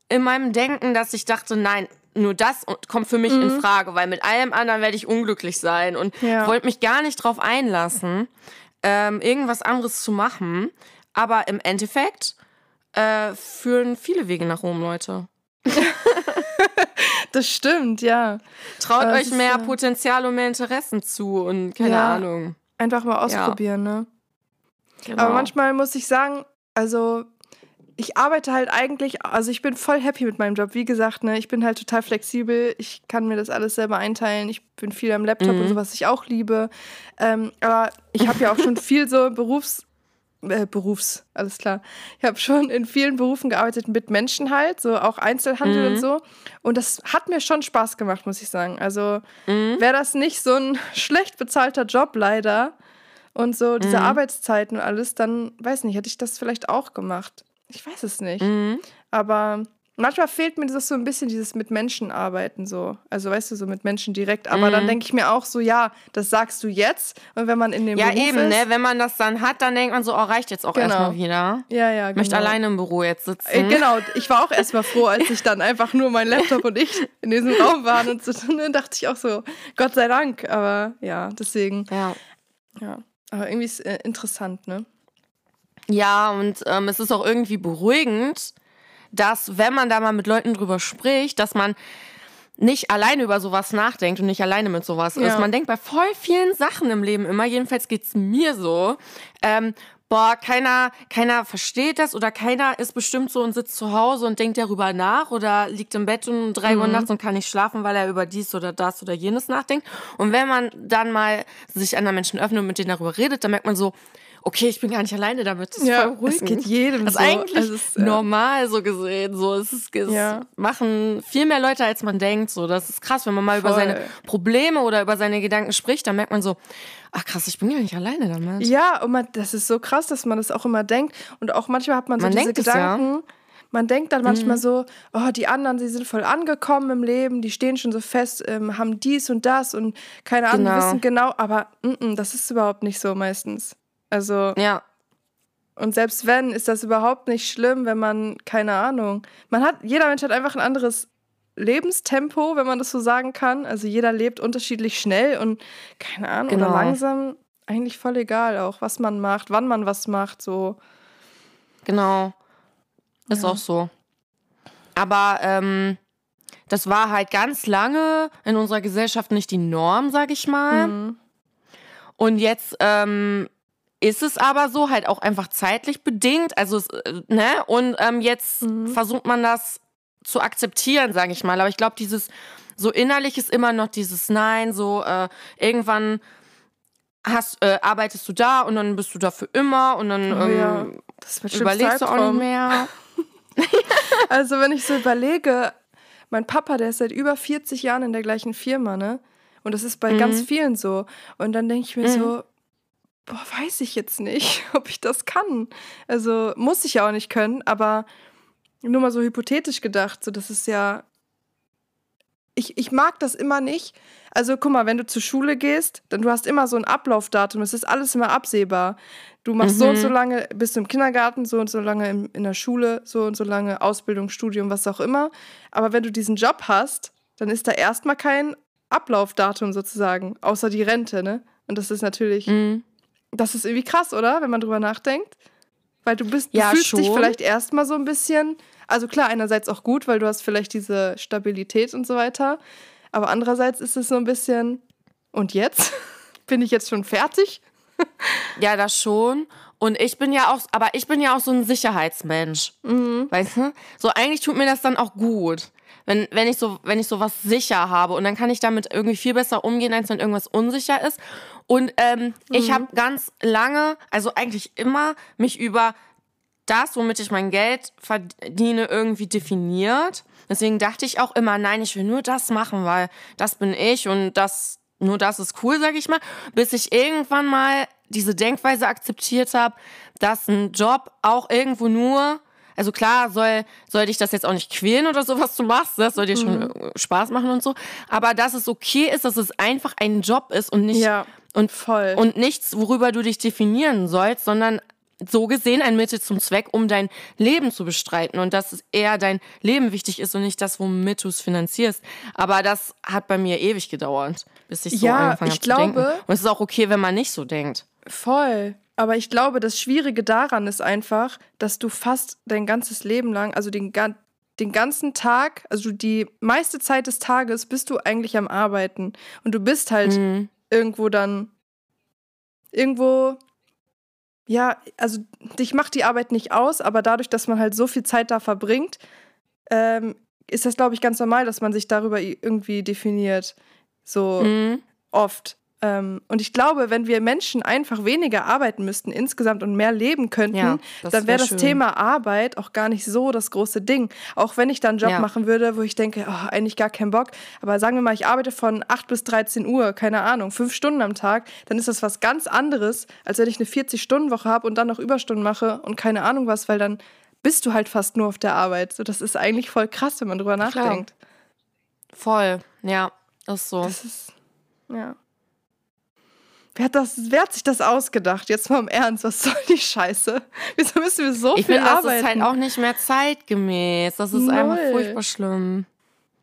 in meinem Denken, dass ich dachte, nein, nur das kommt für mich mhm. in Frage, weil mit allem anderen werde ich unglücklich sein und ja. wollte mich gar nicht drauf einlassen, ähm, irgendwas anderes zu machen. Aber im Endeffekt äh, führen viele Wege nach Rom, Leute. das stimmt, ja. Traut das euch mehr ja. Potenzial und mehr Interessen zu und keine ja. Ahnung. Einfach mal ausprobieren, ne? Genau. Aber manchmal muss ich sagen, also ich arbeite halt eigentlich, also ich bin voll happy mit meinem Job. Wie gesagt, ne, ich bin halt total flexibel. Ich kann mir das alles selber einteilen. Ich bin viel am Laptop mhm. und so, was ich auch liebe. Ähm, aber ich habe ja auch schon viel so Berufs, äh, Berufs, alles klar. Ich habe schon in vielen Berufen gearbeitet mit Menschen halt, so auch Einzelhandel mhm. und so. Und das hat mir schon Spaß gemacht, muss ich sagen. Also mhm. wäre das nicht so ein schlecht bezahlter Job leider und so diese mhm. Arbeitszeiten und alles, dann weiß nicht, hätte ich das vielleicht auch gemacht. Ich weiß es nicht. Mhm. Aber manchmal fehlt mir das so ein bisschen, dieses mit Menschen arbeiten, so. Also weißt du, so mit Menschen direkt. Aber mhm. dann denke ich mir auch so, ja, das sagst du jetzt. Und wenn man in dem ja, Beruf eben, ist, ne? Wenn man das dann hat, dann denkt man so, oh, reicht jetzt auch genau. erstmal wieder. Ja, ja, genau. Möchte alleine im Büro jetzt sitzen. Äh, genau, ich war auch erstmal froh, als ich dann einfach nur mein Laptop und ich in diesem Raum waren. Und so, dann dachte ich auch so, Gott sei Dank. Aber ja, deswegen. Ja. Ja. Aber irgendwie ist äh, interessant, ne? Ja, und ähm, es ist auch irgendwie beruhigend, dass, wenn man da mal mit Leuten drüber spricht, dass man nicht alleine über sowas nachdenkt und nicht alleine mit sowas ja. ist. Man denkt bei voll vielen Sachen im Leben immer, jedenfalls geht's mir so, ähm, boah, keiner, keiner versteht das oder keiner ist bestimmt so und sitzt zu Hause und denkt darüber nach oder liegt im Bett um drei mhm. Uhr nachts und kann nicht schlafen, weil er über dies oder das oder jenes nachdenkt. Und wenn man dann mal sich anderen Menschen öffnet und mit denen darüber redet, dann merkt man so, okay, ich bin gar nicht alleine damit. Das ist ja, voll ruhig. Es geht jedem das so. ist eigentlich also ist, normal so gesehen. So, es ist, es ja. machen viel mehr Leute, als man denkt. So, das ist krass, wenn man mal voll. über seine Probleme oder über seine Gedanken spricht, dann merkt man so, ach krass, ich bin gar nicht alleine damit. Ja, und man, das ist so krass, dass man das auch immer denkt. Und auch manchmal hat man so man diese Gedanken. Es, ja. Man denkt dann manchmal mhm. so, oh, die anderen, sie sind voll angekommen im Leben, die stehen schon so fest, ähm, haben dies und das und keine Ahnung, genau. wissen genau, aber mm -mm, das ist überhaupt nicht so meistens. Also. Ja. Und selbst wenn, ist das überhaupt nicht schlimm, wenn man, keine Ahnung. Man hat, jeder Mensch hat einfach ein anderes Lebenstempo, wenn man das so sagen kann. Also jeder lebt unterschiedlich schnell und keine Ahnung, genau. oder langsam. Eigentlich voll egal auch, was man macht, wann man was macht, so. Genau. Ist ja. auch so. Aber ähm, das war halt ganz lange in unserer Gesellschaft nicht die Norm, sag ich mal. Mhm. Und jetzt ähm, ist es aber so, halt auch einfach zeitlich bedingt. Also, äh, ne? Und ähm, jetzt mhm. versucht man das zu akzeptieren, sage ich mal. Aber ich glaube, dieses so innerlich ist immer noch dieses Nein, so äh, irgendwann hast, äh, arbeitest du da und dann bist du da für immer und dann oh, ja. ähm, überlegst du auch nicht mehr. also wenn ich so überlege, mein Papa, der ist seit über 40 Jahren in der gleichen Firma, ne? Und das ist bei mhm. ganz vielen so. Und dann denke ich mir mhm. so, boah, weiß ich jetzt nicht, ob ich das kann. Also muss ich ja auch nicht können, aber nur mal so hypothetisch gedacht, so das ist ja. Ich, ich mag das immer nicht. Also guck mal, wenn du zur Schule gehst, dann du hast immer so ein Ablaufdatum, es ist alles immer absehbar. Du machst mhm. so und so mhm. lange, bist du im Kindergarten, so und so lange in, in der Schule, so und so lange Ausbildung, Studium, was auch immer. Aber wenn du diesen Job hast, dann ist da erstmal kein Ablaufdatum sozusagen, außer die Rente, ne? Und das ist natürlich mhm. Das ist irgendwie krass, oder? Wenn man drüber nachdenkt. Weil du bist, du ja, fühlst schon. dich vielleicht erstmal so ein bisschen, also klar, einerseits auch gut, weil du hast vielleicht diese Stabilität und so weiter. Aber andererseits ist es so ein bisschen, und jetzt? bin ich jetzt schon fertig? ja, das schon. Und ich bin ja auch, aber ich bin ja auch so ein Sicherheitsmensch. Mhm. Weißt du? So eigentlich tut mir das dann auch gut. Wenn, wenn ich so, wenn ich so was sicher habe und dann kann ich damit irgendwie viel besser umgehen, als wenn irgendwas unsicher ist. Und ähm, mhm. ich habe ganz lange, also eigentlich immer, mich über das, womit ich mein Geld verdiene, irgendwie definiert. Deswegen dachte ich auch immer, nein, ich will nur das machen, weil das bin ich und das, nur das ist cool, sag ich mal. Bis ich irgendwann mal diese Denkweise akzeptiert habe, dass ein Job auch irgendwo nur also klar soll, soll dich das jetzt auch nicht quälen oder so, was du machst. Das soll dir schon mhm. Spaß machen und so. Aber dass es okay ist, dass es einfach ein Job ist und nicht, ja, und, voll. und nichts, worüber du dich definieren sollst, sondern so gesehen ein Mittel zum Zweck, um dein Leben zu bestreiten und dass eher dein Leben wichtig ist und nicht das, womit du es finanzierst. Aber das hat bei mir ewig gedauert, bis ich so ja, angefangen habe zu denken. Und es ist auch okay, wenn man nicht so denkt. Voll. Aber ich glaube, das Schwierige daran ist einfach, dass du fast dein ganzes Leben lang, also den, den ganzen Tag, also die meiste Zeit des Tages bist du eigentlich am Arbeiten. Und du bist halt mhm. Irgendwo dann, irgendwo, ja, also dich macht die Arbeit nicht aus, aber dadurch, dass man halt so viel Zeit da verbringt, ähm, ist das, glaube ich, ganz normal, dass man sich darüber irgendwie definiert. So mhm. oft. Ähm, und ich glaube, wenn wir Menschen einfach weniger arbeiten müssten insgesamt und mehr leben könnten, ja, dann wäre wär das Thema Arbeit auch gar nicht so das große Ding. Auch wenn ich dann einen Job ja. machen würde, wo ich denke, oh, eigentlich gar keinen Bock. Aber sagen wir mal, ich arbeite von 8 bis 13 Uhr, keine Ahnung, fünf Stunden am Tag, dann ist das was ganz anderes, als wenn ich eine 40-Stunden-Woche habe und dann noch Überstunden mache und keine Ahnung was, weil dann bist du halt fast nur auf der Arbeit. So, das ist eigentlich voll krass, wenn man drüber nachdenkt. Klar. Voll, ja, ist so. Das ist, ja. Wer hat, das, wer hat sich das ausgedacht? Jetzt mal im Ernst, was soll die Scheiße? Wieso müssen wir so ich viel find, arbeiten? Das ist halt auch nicht mehr zeitgemäß. Das ist Null. einfach furchtbar schlimm.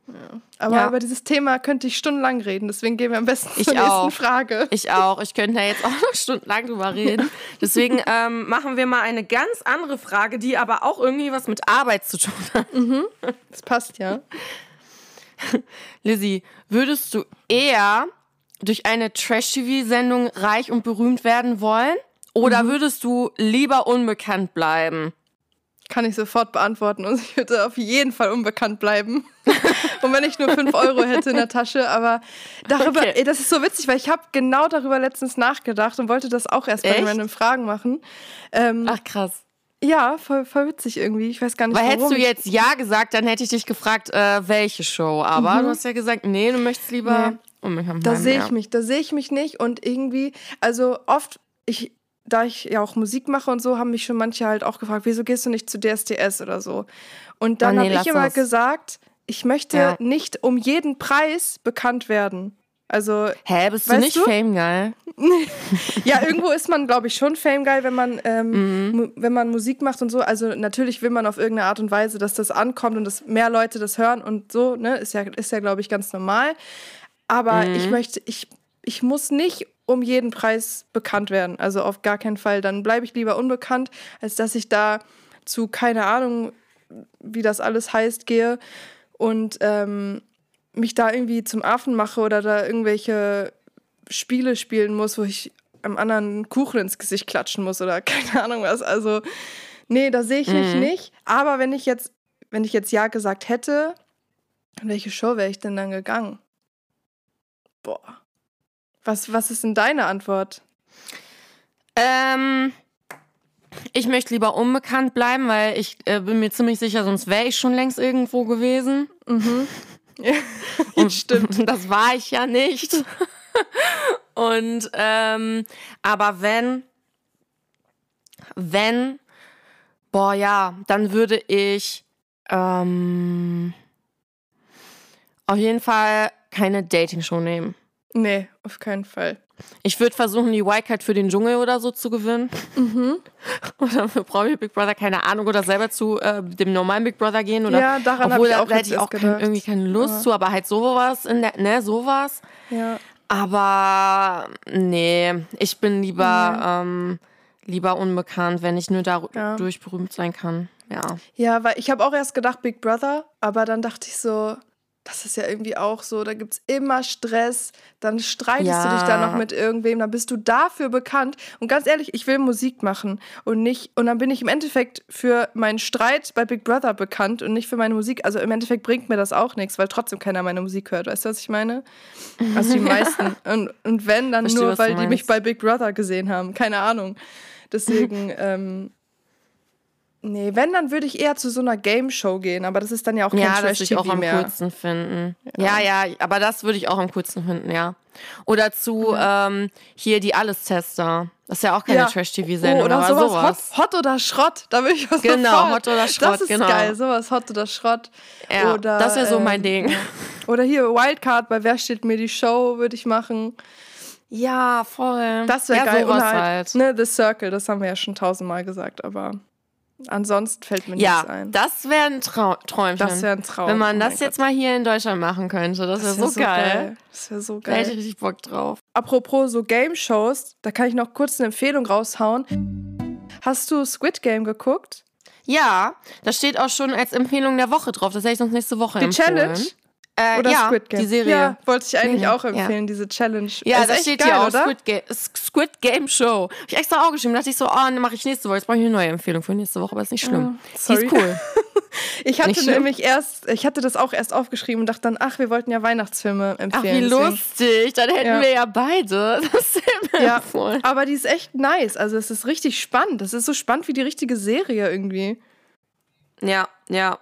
Ja. Aber ja. über dieses Thema könnte ich stundenlang reden, deswegen gehen wir am besten ich zur nächsten auch. Frage. Ich auch. Ich könnte da jetzt auch noch stundenlang drüber reden. Deswegen ähm, machen wir mal eine ganz andere Frage, die aber auch irgendwie was mit Arbeit zu tun hat. Mhm. Das passt ja. Lizzie, würdest du eher durch eine Trash-TV-Sendung reich und berühmt werden wollen? Oder mhm. würdest du lieber unbekannt bleiben? Kann ich sofort beantworten und ich würde auf jeden Fall unbekannt bleiben. und wenn ich nur 5 Euro hätte in der Tasche, aber darüber, okay. ey, das ist so witzig, weil ich habe genau darüber letztens nachgedacht und wollte das auch erst bei Echt? random Fragen machen. Ähm, Ach krass. Ja, voll, voll witzig irgendwie. Ich weiß gar nicht, Weil warum. hättest du jetzt Ja gesagt, dann hätte ich dich gefragt, äh, welche Show. Aber mhm. du hast ja gesagt, nee, du möchtest lieber nee. Unbekannt bleiben. Da sehe ich mich, da sehe ich mich nicht. Und irgendwie, also oft, ich da ich ja auch Musik mache und so, haben mich schon manche halt auch gefragt, wieso gehst du nicht zu DSDS oder so? Und dann oh, nee, habe ich immer das. gesagt, ich möchte ja. nicht um jeden Preis bekannt werden. Also, Hä, bist du nicht du? Fame geil? ja, irgendwo ist man, glaube ich, schon Fame geil, wenn man, ähm, mhm. wenn man Musik macht und so. Also natürlich will man auf irgendeine Art und Weise, dass das ankommt und dass mehr Leute das hören und so, ne? Ist ja, ist ja, glaube ich, ganz normal. Aber mhm. ich möchte, ich, ich muss nicht um jeden Preis bekannt werden. Also auf gar keinen Fall. Dann bleibe ich lieber unbekannt, als dass ich da zu keine Ahnung, wie das alles heißt, gehe und ähm, mich da irgendwie zum Affen mache oder da irgendwelche Spiele spielen muss, wo ich einem anderen Kuchen ins Gesicht klatschen muss oder keine Ahnung was. Also, nee, da sehe ich mhm. mich nicht. Aber wenn ich jetzt, wenn ich jetzt Ja gesagt hätte, in welche Show wäre ich denn dann gegangen? Boah. Was, was ist denn deine Antwort? Ähm, ich möchte lieber unbekannt bleiben, weil ich äh, bin mir ziemlich sicher, sonst wäre ich schon längst irgendwo gewesen. Mhm. Ja, und stimmt. Das war ich ja nicht. und ähm, aber wenn, wenn, boah ja, dann würde ich ähm, auf jeden Fall keine Dating-Show nehmen. Nee, auf keinen Fall. Ich würde versuchen, die Wildcard für den Dschungel oder so zu gewinnen. Mhm. Oder für Promi Big Brother, keine Ahnung, oder selber zu äh, dem normalen Big Brother gehen. Oder, ja, daran habe ich auch da hätte ich auch kein, irgendwie keine Lust ja. zu, aber halt sowas in der, ne, sowas. Ja. Aber nee, ich bin lieber, mhm. ähm, lieber unbekannt, wenn ich nur dadurch ja. berühmt sein kann. Ja. Ja, weil ich habe auch erst gedacht Big Brother, aber dann dachte ich so, das ist ja irgendwie auch so, da gibt es immer Stress, dann streitest ja. du dich da noch mit irgendwem, dann bist du dafür bekannt. Und ganz ehrlich, ich will Musik machen und nicht, und dann bin ich im Endeffekt für meinen Streit bei Big Brother bekannt und nicht für meine Musik. Also im Endeffekt bringt mir das auch nichts, weil trotzdem keiner meine Musik hört. Weißt du, was ich meine? Also die meisten. und, und wenn, dann Verstehe, nur, weil die mich bei Big Brother gesehen haben. Keine Ahnung. Deswegen, ähm, Nee, wenn, dann würde ich eher zu so einer Game Show gehen, aber das ist dann ja auch kein Ja, das würde ich auch am mehr. coolsten finden. Ja. ja, ja, aber das würde ich auch am coolsten finden, ja. Oder zu mhm. ähm, hier die Alles-Tester. Das ist ja auch keine ja. Trash-TV-Sendung, oh, oder sowas. sowas. Hot, Hot, oder Schrott, da will ich was Genau. Hot oder Schrott, Das ist genau. geil, sowas, Hot oder Schrott. Ja, oder, das wäre so ähm, mein Ding. Oder hier Wildcard, bei Wer steht mir die Show, würde ich machen. Ja, voll. Das wäre ja, geil. Sowas halt, halt. Ne, The Circle, das haben wir ja schon tausendmal gesagt, aber Ansonsten fällt mir ja, nichts ein. Das wäre ein Trau Träumchen. Das wäre ein Traum. Wenn man oh das jetzt Gott. mal hier in Deutschland machen könnte, das, wäre wär so, geil. geil. Das wäre so geil. Da hätte ich richtig Bock drauf. Apropos so Game-Shows, da kann ich noch kurz eine Empfehlung raushauen. Hast du Squid Game geguckt? Ja, das steht auch schon als Empfehlung der Woche drauf. Das hätte ich sonst nächste Woche Die empfohlen. Challenge? Äh, oder ja, Squid Game. Die Serie. Ja, wollte ich eigentlich auch empfehlen, ja. diese Challenge. Ja, ist das steht geil, hier auch. Squid, Ga Squid, Game Show. Hab ich extra auch geschrieben. Da dachte ich so, oh, dann mache ich nächste Woche. Jetzt brauche ich eine neue Empfehlung für nächste Woche, aber ist nicht schlimm. Oh, sorry. Die ist cool. ich hatte nämlich erst, ich hatte das auch erst aufgeschrieben und dachte dann, ach, wir wollten ja Weihnachtsfilme empfehlen. Ach, wie deswegen. lustig. Dann hätten ja. wir ja beide. Das ist ja, empfohlen. aber die ist echt nice. Also es ist richtig spannend. Das ist so spannend wie die richtige Serie irgendwie. Ja, ja.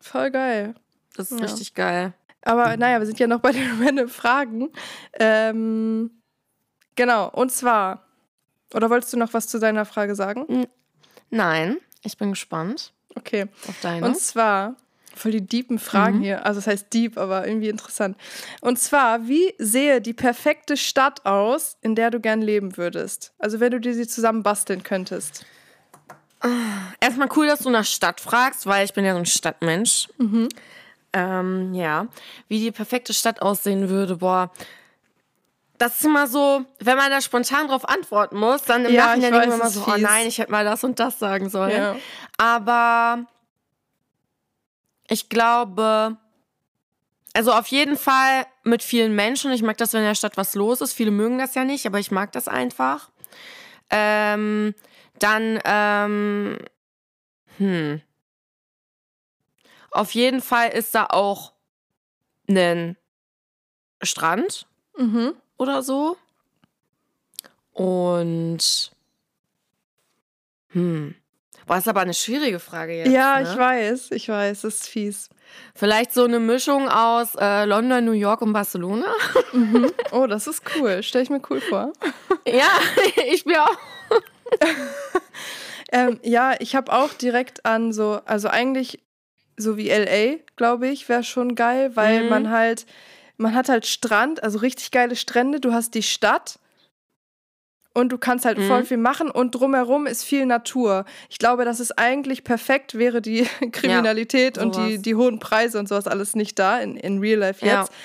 Voll geil. Das ist ja. richtig geil. Aber naja, wir sind ja noch bei den random Fragen. Ähm, genau, und zwar, oder wolltest du noch was zu deiner Frage sagen? Nein, ich bin gespannt. Okay. Auf deine. Und zwar, voll die deepen Fragen mhm. hier. Also, das heißt deep, aber irgendwie interessant. Und zwar, wie sehe die perfekte Stadt aus, in der du gern leben würdest? Also, wenn du dir sie zusammen basteln könntest. Erstmal cool, dass du nach Stadt fragst, weil ich bin ja so ein Stadtmensch. Mhm. Ähm, ja, wie die perfekte Stadt aussehen würde, boah. Das ist immer so, wenn man da spontan drauf antworten muss, dann im ja, Nachhinein denkt man immer so, oh fies. oh nein, ich hätte mal das und das sagen sollen. Ja. Aber ich glaube, also auf jeden Fall mit vielen Menschen. Ich mag das, wenn in der Stadt was los ist. Viele mögen das ja nicht, aber ich mag das einfach. Ähm, dann, ähm, hm. Auf jeden Fall ist da auch ein Strand mhm. oder so. Und hm. War ist aber eine schwierige Frage jetzt. Ja, ne? ich weiß, ich weiß, das ist fies. Vielleicht so eine Mischung aus äh, London, New York und Barcelona. Mhm. Oh, das ist cool. Stell ich mir cool vor. ja, ich bin auch. ähm, ja, ich habe auch direkt an so, also eigentlich so wie LA, glaube ich, wäre schon geil, weil mhm. man halt, man hat halt Strand, also richtig geile Strände, du hast die Stadt und du kannst halt mhm. voll viel machen und drumherum ist viel Natur. Ich glaube, dass es eigentlich perfekt wäre, die Kriminalität ja, und die, die hohen Preise und sowas alles nicht da in, in Real Life jetzt. Ja.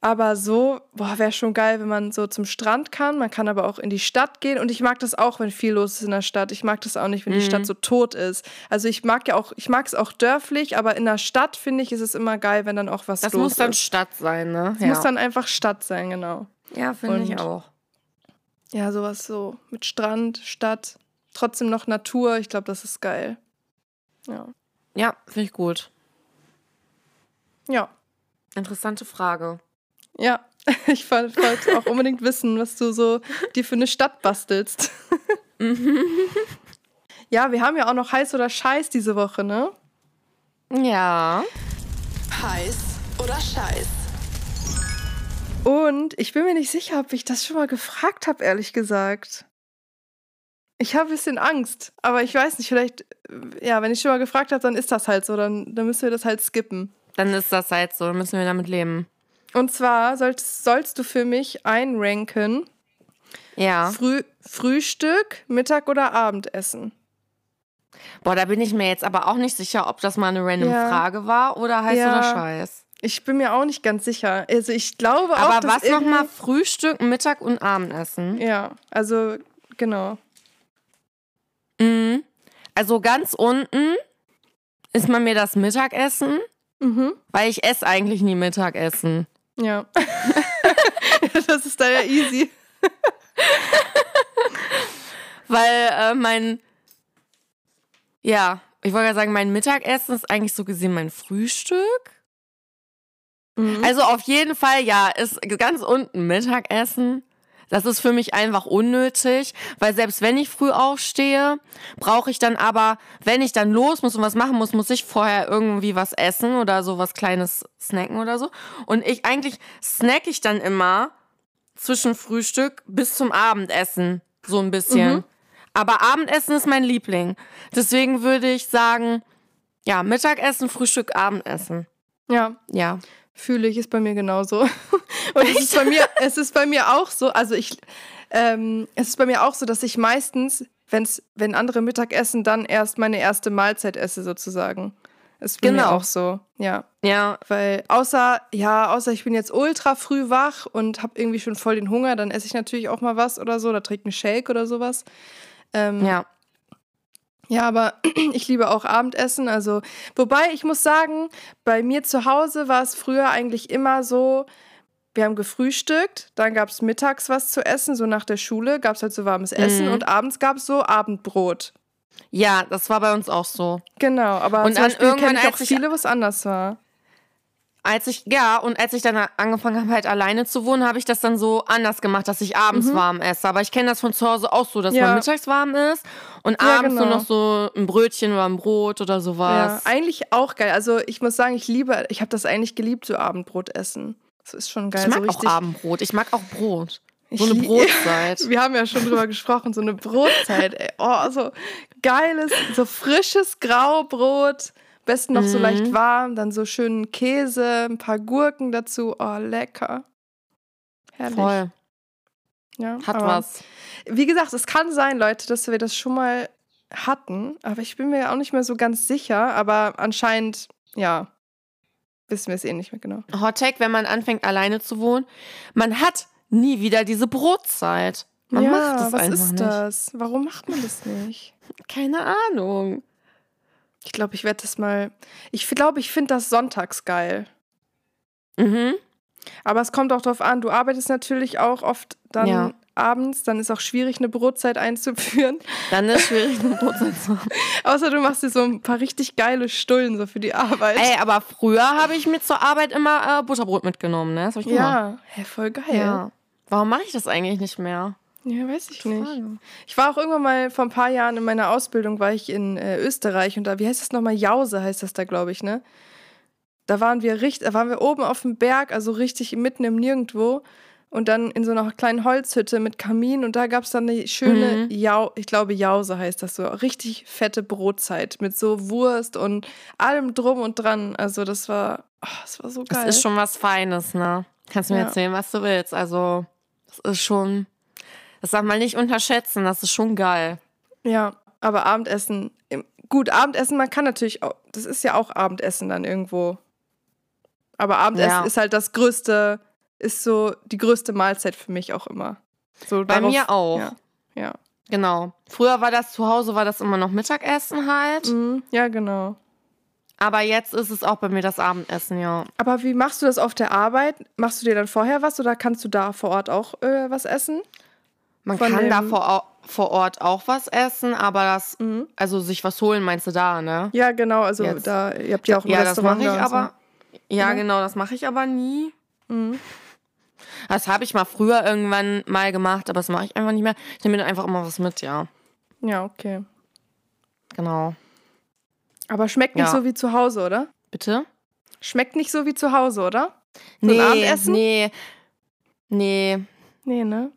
Aber so, boah, wäre schon geil, wenn man so zum Strand kann. Man kann aber auch in die Stadt gehen. Und ich mag das auch, wenn viel los ist in der Stadt. Ich mag das auch nicht, wenn mhm. die Stadt mhm. so tot ist. Also ich mag ja auch, ich mag es auch dörflich, aber in der Stadt finde ich, ist es immer geil, wenn dann auch was das los ist. Das muss dann. Stadt sein, ne? Es ja. muss dann einfach Stadt sein, genau. Ja, finde ich auch. Ja, sowas so mit Strand, Stadt, trotzdem noch Natur. Ich glaube, das ist geil. Ja. Ja, finde ich gut. Ja. Interessante Frage. Ja, ich wollte auch unbedingt wissen, was du so dir für eine Stadt bastelst. ja, wir haben ja auch noch heiß oder scheiß diese Woche, ne? Ja. Heiß oder scheiß? Und ich bin mir nicht sicher, ob ich das schon mal gefragt habe, ehrlich gesagt. Ich habe ein bisschen Angst, aber ich weiß nicht, vielleicht, ja, wenn ich schon mal gefragt habe, dann ist das halt so, dann, dann müssen wir das halt skippen. Dann ist das halt so, dann müssen wir damit leben. Und zwar sollst, sollst du für mich einranken. Ja. Früh, Frühstück, Mittag oder Abendessen. Boah, da bin ich mir jetzt aber auch nicht sicher, ob das mal eine random ja. Frage war oder heiß ja. oder scheiß. Ich bin mir auch nicht ganz sicher. Also ich glaube auch, Aber was nochmal Frühstück, Mittag und Abendessen? Ja, also genau. Mhm. Also ganz unten ist man mir das Mittagessen, mhm. weil ich esse eigentlich nie Mittagessen. Ja. das ist da ja easy. Weil äh, mein, ja, ich wollte ja sagen, mein Mittagessen ist eigentlich so gesehen mein Frühstück. Mhm. Also auf jeden Fall, ja, ist ganz unten Mittagessen. Das ist für mich einfach unnötig, weil selbst wenn ich früh aufstehe, brauche ich dann aber, wenn ich dann los muss und was machen muss, muss ich vorher irgendwie was essen oder so was kleines snacken oder so. Und ich eigentlich snack ich dann immer zwischen Frühstück bis zum Abendessen so ein bisschen. Mhm. Aber Abendessen ist mein Liebling. Deswegen würde ich sagen, ja, Mittagessen, Frühstück, Abendessen. Ja. Ja. Fühle ich, ist bei mir genauso. Und es ist bei mir, es ist bei mir auch so, also ich, ähm, es ist bei mir auch so, dass ich meistens, wenn's, wenn andere Mittag essen, dann erst meine erste Mahlzeit esse, sozusagen. Ist bei genau. mir auch so, ja. Ja. Weil außer, ja, außer ich bin jetzt ultra früh wach und habe irgendwie schon voll den Hunger, dann esse ich natürlich auch mal was oder so, da trinke einen Shake oder sowas. Ähm, ja. Ja, aber ich liebe auch Abendessen. Also, wobei ich muss sagen, bei mir zu Hause war es früher eigentlich immer so, wir haben gefrühstückt, dann gab es mittags was zu essen, so nach der Schule gab es halt so warmes Essen mhm. und abends gab es so Abendbrot. Ja, das war bei uns auch so. Genau, aber und zum Beispiel kenne ich auch viele, wo es anders war als ich, ja, und als ich dann angefangen habe, halt alleine zu wohnen, habe ich das dann so anders gemacht, dass ich abends mhm. warm esse. Aber ich kenne das von zu Hause auch so, dass ja. man mittags warm ist und ja, abends genau. nur noch so ein Brötchen oder ein Brot oder sowas. Ja, eigentlich auch geil. Also ich muss sagen, ich liebe, ich habe das eigentlich geliebt, so Abendbrot essen. Das ist schon geil. Ich mag so auch Abendbrot. Ich mag auch Brot. So eine Brotzeit. Wir haben ja schon drüber gesprochen, so eine Brotzeit. Ey. Oh, so geiles, so frisches Graubrot besten noch mhm. so leicht warm, dann so schönen Käse, ein paar Gurken dazu. Oh, lecker. Herrlich. Voll. Ja, Hat was. Wie gesagt, es kann sein, Leute, dass wir das schon mal hatten, aber ich bin mir auch nicht mehr so ganz sicher. Aber anscheinend, ja, wissen wir es eh nicht mehr genau. Hot Take, wenn man anfängt, alleine zu wohnen, man hat nie wieder diese Brotzeit. Man ja, macht das was einfach ist nicht. das? Warum macht man das nicht? Keine Ahnung. Ich glaube, ich werde das mal. Ich glaube, ich finde das sonntags geil. Mhm. Aber es kommt auch darauf an, du arbeitest natürlich auch oft dann ja. Abends, dann ist auch schwierig, eine Brotzeit einzuführen. Dann ist es schwierig, eine Brotzeit zu haben. Außer du machst dir so ein paar richtig geile Stullen so für die Arbeit. Ey, aber früher habe ich mir zur Arbeit immer äh, Butterbrot mitgenommen, ne? Das habe ich. Ja, hey, voll geil. Ja. Warum mache ich das eigentlich nicht mehr? Ja, weiß ich nicht. Ich war auch irgendwann mal vor ein paar Jahren in meiner Ausbildung, war ich in äh, Österreich und da, wie heißt das nochmal? Jause heißt das da, glaube ich, ne? Da waren wir richtig, da waren wir oben auf dem Berg, also richtig mitten im Nirgendwo. Und dann in so einer kleinen Holzhütte mit Kamin und da gab es dann eine schöne mhm. Jau, ich glaube Jause heißt das so, richtig fette Brotzeit mit so Wurst und allem drum und dran. Also das war, oh, das war so geil. Das ist schon was Feines, ne? Kannst du mir ja. erzählen, was du willst. Also das ist schon, das darf man nicht unterschätzen, das ist schon geil. Ja, aber Abendessen, gut, Abendessen, man kann natürlich auch, das ist ja auch Abendessen dann irgendwo. Aber Abendessen ja. ist halt das größte, ist so die größte Mahlzeit für mich auch immer. So Bei darauf, mir auch. Ja, ja. Genau. Früher war das zu Hause, war das immer noch Mittagessen halt. Mhm, ja, genau. Aber jetzt ist es auch bei mir das Abendessen, ja. Aber wie machst du das auf der Arbeit? Machst du dir dann vorher was oder kannst du da vor Ort auch äh, was essen? Man Von kann da vor, vor Ort auch was essen, aber das, mhm. also sich was holen, meinst du da, ne? Ja, genau. Also Jetzt. da, ihr habt ja auch ein ja, Restaurant. Das ich aber. So. Ja, mhm. genau, das mache ich aber nie. Mhm. Das habe ich mal früher irgendwann mal gemacht, aber das mache ich einfach nicht mehr. Ich nehme mir einfach immer was mit, ja. Ja, okay. Genau. Aber schmeckt nicht ja. so wie zu Hause, oder? Bitte? Schmeckt nicht so wie zu Hause, oder? So nee, Abendessen? nee. Nee. Nee, ne?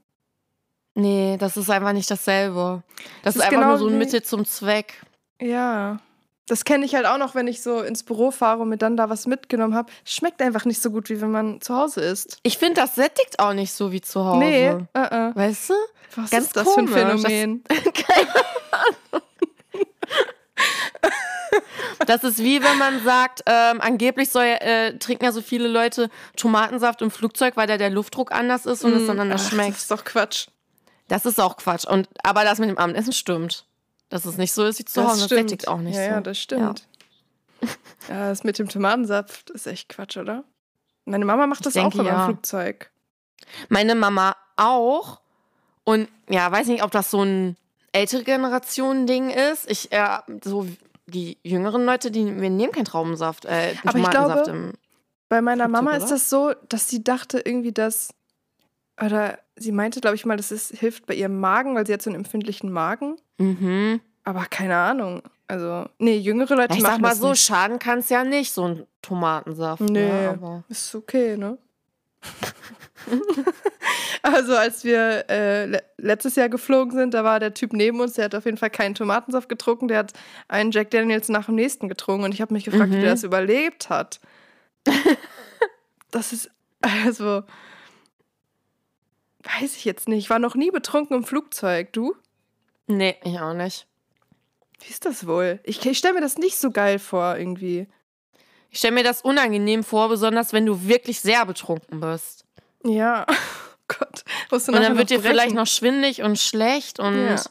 Nee, das ist einfach nicht dasselbe. Das, das ist, einfach genau nur so ein Mittel zum Zweck. Ja. Das kenne ich halt auch noch, wenn ich so ins Büro fahre und mir dann da was mitgenommen habe. Schmeckt einfach nicht so gut, wie wenn man zu Hause isst. Ich finde, das sättigt auch nicht so wie zu Hause. Nee, uh -uh. weißt du? Was Ganz ist das komisch. für ein Phänomen? Das, keine Ahnung. Das ist wie wenn man sagt, ähm, angeblich soll, äh, trinken ja so viele Leute Tomatensaft im Flugzeug, weil da der Luftdruck anders ist und mm. es dann anders schmeckt. Das ist doch Quatsch. Das ist auch Quatsch. Und, aber das mit dem Abendessen stimmt. Dass es nicht so ist wie zu Hause, das sättigt auch nicht ja, so. Ja, das stimmt. Ja. das mit dem Tomatensaft ist echt Quatsch, oder? Meine Mama macht das denke, auch immer ja. im Flugzeug. Meine Mama auch. Und ja, weiß nicht, ob das so ein ältere Generation-Ding ist. Ich, äh, so die jüngeren Leute, die wir nehmen keinen Traubensaft, äh, Aber ich glaube, bei meiner Mama ist das so, dass sie dachte irgendwie, dass oder sie meinte, glaube ich mal, das ist, hilft bei ihrem Magen, weil sie hat so einen empfindlichen Magen. Mhm. Aber keine Ahnung. Also, nee, jüngere Leute ich machen sag mal so, nicht. schaden kann es ja nicht, so ein Tomatensaft. Nee, ne, aber ist okay, ne? also, als wir äh, letztes Jahr geflogen sind, da war der Typ neben uns, der hat auf jeden Fall keinen Tomatensaft getrunken, der hat einen Jack Daniels nach dem nächsten getrunken und ich habe mich gefragt, mhm. wie der das überlebt hat. das ist, also, Weiß ich jetzt nicht. Ich war noch nie betrunken im Flugzeug. Du? Nee, ich auch nicht. Wie ist das wohl? Ich, ich stelle mir das nicht so geil vor, irgendwie. Ich stelle mir das unangenehm vor, besonders wenn du wirklich sehr betrunken bist. Ja. Oh Gott. und dann wird dir brechen? vielleicht noch schwindig und schlecht und. Ja.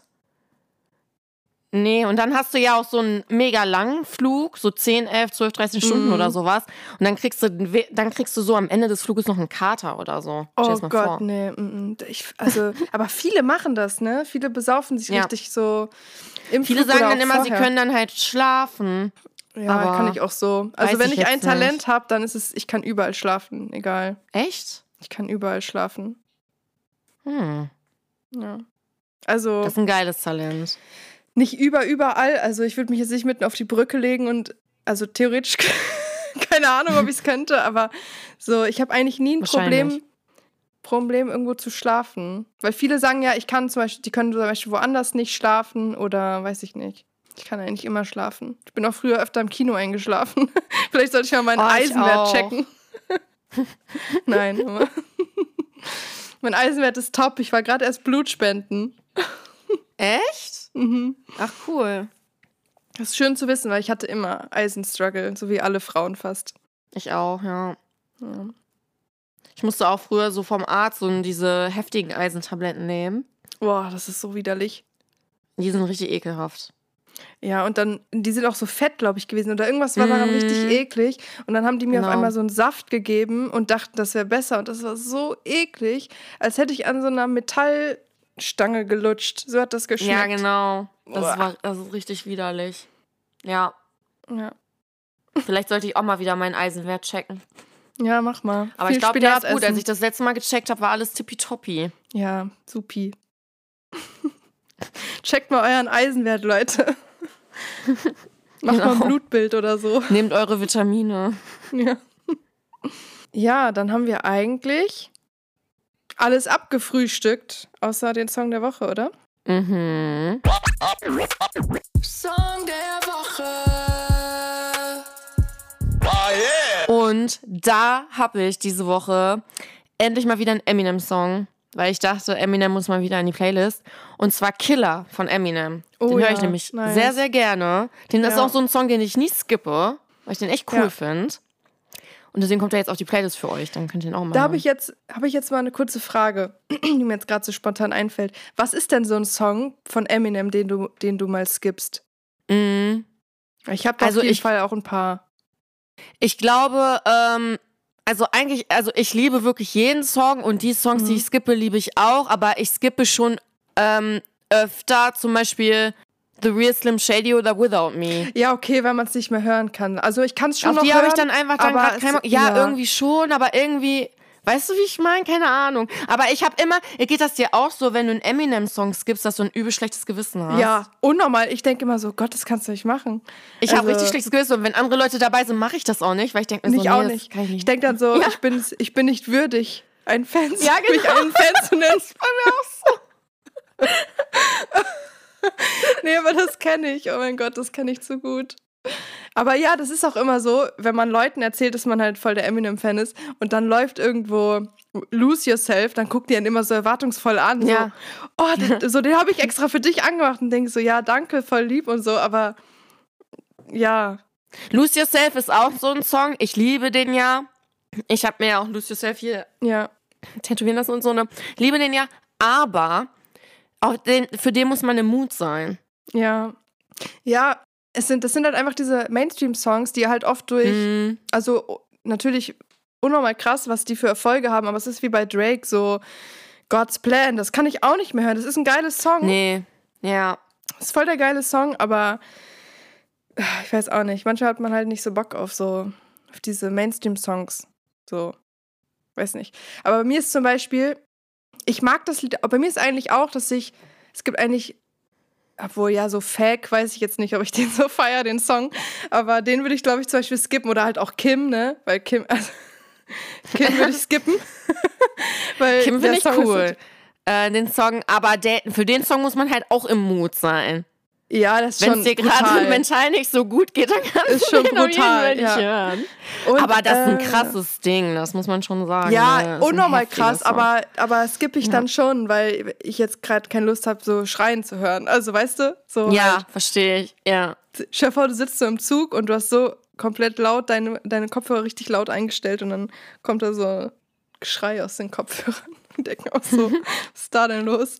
Nee, und dann hast du ja auch so einen mega langen Flug, so 10, 11, 12, 13 Stunden mm. oder sowas. Und dann kriegst du dann kriegst du so am Ende des Fluges noch einen Kater oder so. Oh Gott, vor. nee. Ich, also, aber viele machen das, ne? Viele besaufen sich ja. richtig so im Viele Flug sagen dann immer, vorher. sie können dann halt schlafen. Ja, aber kann ich auch so. Also wenn ich, ich ein Talent habe, dann ist es, ich kann überall schlafen, egal. Echt? Ich kann überall schlafen. Hm. Ja. Also. Das ist ein geiles Talent nicht über überall. Also ich würde mich jetzt nicht mitten auf die Brücke legen und also theoretisch keine Ahnung, ob ich es könnte, aber so, ich habe eigentlich nie ein Problem, Problem, irgendwo zu schlafen. Weil viele sagen ja, ich kann zum Beispiel, die können zum Beispiel woanders nicht schlafen oder weiß ich nicht. Ich kann eigentlich immer schlafen. Ich bin auch früher öfter im Kino eingeschlafen. Vielleicht sollte ich mal meinen oh, Eisenwert checken. Nein, aber mein Eisenwert ist top. Ich war gerade erst Blutspenden. Echt? Mhm. Ach, cool. Das ist schön zu wissen, weil ich hatte immer Eisenstruggle, so wie alle Frauen fast. Ich auch, ja. ja. Ich musste auch früher so vom Arzt so diese heftigen Eisentabletten nehmen. Boah, das ist so widerlich. Die sind richtig ekelhaft. Ja, und dann, die sind auch so fett, glaube ich, gewesen. Oder irgendwas war daran richtig Mhm. eklig. Und dann haben die mir Genau. auf einmal so einen Saft gegeben und dachten, das wäre besser. Und das war so eklig, als hätte ich an so einer Metallstange gelutscht. So hat das geschmeckt. Ja, genau. Das, war, das ist richtig widerlich. Ja, Ja, vielleicht sollte ich auch mal wieder meinen Eisenwert checken. ja mach mal. Aber Viel ich glaube, der ist gut. Als ich das letzte Mal gecheckt habe, war alles tippitoppi. Ja, supi. Checkt mal euren Eisenwert, Leute. Macht mal Genau. ein Blutbild oder so. Nehmt eure Vitamine. Ja. ja, dann haben wir eigentlich alles abgefrühstückt, außer den Song der Woche, oder? Mhm. Song der Woche. Und da habe ich diese Woche endlich mal wieder einen Eminem-Song. Weil ich dachte, Eminem muss mal wieder in die Playlist. Und zwar Killer von Eminem. Oh den höre ja, ich nämlich nice. sehr, sehr gerne. Den ist Ja. auch so ein Song, den ich nie skippe, weil ich den echt cool Ja. finde. Und deswegen kommt er jetzt auf die Playlist für euch. Dann könnt ihr ihn auch mal Da habe ich jetzt habe ich jetzt mal eine kurze Frage, die mir jetzt gerade so spontan einfällt. Was ist denn so ein Song von Eminem, den du den du mal skippst? Mhm. Ich habe Also auf jeden ich- Fall auch ein paar. Ich glaube, ähm, also eigentlich, also ich liebe wirklich jeden Song und die Songs, Mhm. die ich skippe, liebe ich auch, aber ich skippe schon ähm, öfter zum Beispiel The Real Slim Shady oder Without Me. Ja, okay, weil man es nicht mehr hören kann. Also ich kann es schon Auf noch die habe ich dann einfach dann Bock. Ja, ja. irgendwie schon, aber irgendwie, weißt du, wie ich meine? Keine Ahnung. Aber ich habe immer, geht das dir auch so, wenn du einen Eminem-Song skippst, dass du ein übel schlechtes Gewissen hast? Ja, unnormal. Ich denke immer so, Gott, das kannst du nicht machen. Ich habe Also- richtig schlechtes Gewissen und wenn andere Leute dabei sind, mache ich das auch nicht, weil ich denke mir so, nee, auch das nicht. kann ich Ich, nicht. denke dann so, Ja. ich, bin, ich bin nicht würdig, ein Fan zu Ja, mich genau. einen Fan zu nennen. bei mir auch so. Nee, aber das kenne ich. Oh mein Gott, das kenne ich zu gut. Aber ja, das ist auch immer so, wenn man Leuten erzählt, dass man halt voll der Eminem-Fan ist und dann läuft irgendwo Lose Yourself, dann guckt die einen immer so erwartungsvoll an. Ja. So, oh, den, so, den habe ich extra für dich angemacht und denke so, ja, danke, voll lieb und so, aber ja, Lose Yourself ist auch so ein Song. Ich liebe den ja. Ich habe mir ja auch Lose Yourself hier ja. tätowieren lassen und so. Ne? Liebe den ja. Aber auch den, für den muss man im Mut sein. Ja. Ja, es sind, das sind halt einfach diese Mainstream-Songs, die halt oft durch, Mhm. also natürlich unnormal krass, was die für Erfolge haben, aber es ist wie bei Drake so God's Plan, das kann ich auch nicht mehr hören. Das ist ein geiles Song. Nee. Ja. Das ist voll der geile Song, aber äh, ich weiß auch nicht. Manchmal hat man halt nicht so Bock auf so, auf diese Mainstream-Songs. So, weiß nicht. Aber bei mir ist zum Beispiel, ich mag das Lied, aber bei mir ist eigentlich auch, dass ich, es gibt eigentlich, obwohl ja, so Fake, weiß ich jetzt nicht, ob ich den so feier, den Song, aber den würde ich, glaube ich, zum Beispiel skippen oder halt auch Kim, ne? Weil Kim, also, Kim würde ich skippen. Weil Kim finde ich Song cool. Äh, den Song, aber der, für den Song muss man halt auch im Mut sein. Ja, das ist Wenn schon es dir gerade mental nicht so gut geht, dann kannst Ist du schon brutal, ja. hören. Und, aber das ist ein äh, krasses Ding, das muss man schon sagen. ne? Ja, ein unnormal krass, Song. aber, aber skippe ich dann schon, weil ich jetzt gerade keine Lust habe, so schreien zu hören. Also, weißt du? So Ja, halt, verstehe ich. Ja. vor, du sitzt so im Zug und du hast so komplett laut deine, deine Kopfhörer richtig laut eingestellt und dann kommt da so Geschrei aus den Kopfhörern und denken auch so, was ist da denn los?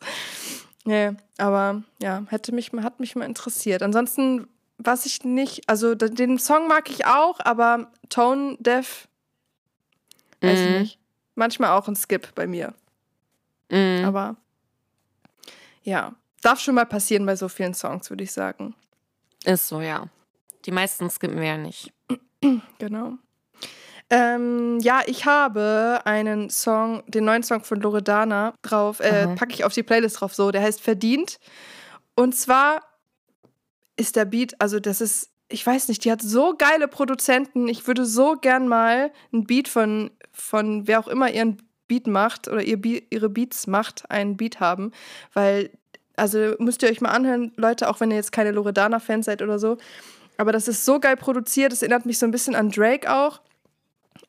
Nee, aber ja, hätte mich, hat mich mal interessiert. Ansonsten, was ich nicht, also den Song mag ich auch, aber Tone Deaf, weiß ich Mhm. nicht. Manchmal auch ein Skip bei mir. Mhm. Aber ja, darf schon mal passieren bei so vielen Songs, würde ich sagen. Ist so, ja. Die meisten skippen wir ja nicht. Genau. Ähm, ja, ich habe einen Song, den neuen Song von Loredana drauf, äh, packe ich auf die Playlist drauf so, der heißt Verdient. Und zwar ist der Beat, also das ist, ich weiß nicht, die hat so geile Produzenten. Ich würde so gern mal ein Beat von, von wer auch immer ihren Beat macht oder ihr Be ihre Beats macht, einen Beat haben, weil, also müsst ihr euch mal anhören, Leute, auch wenn ihr jetzt keine Loredana-Fans seid oder so. Aber das ist so geil produziert, das erinnert mich so ein bisschen an Drake auch.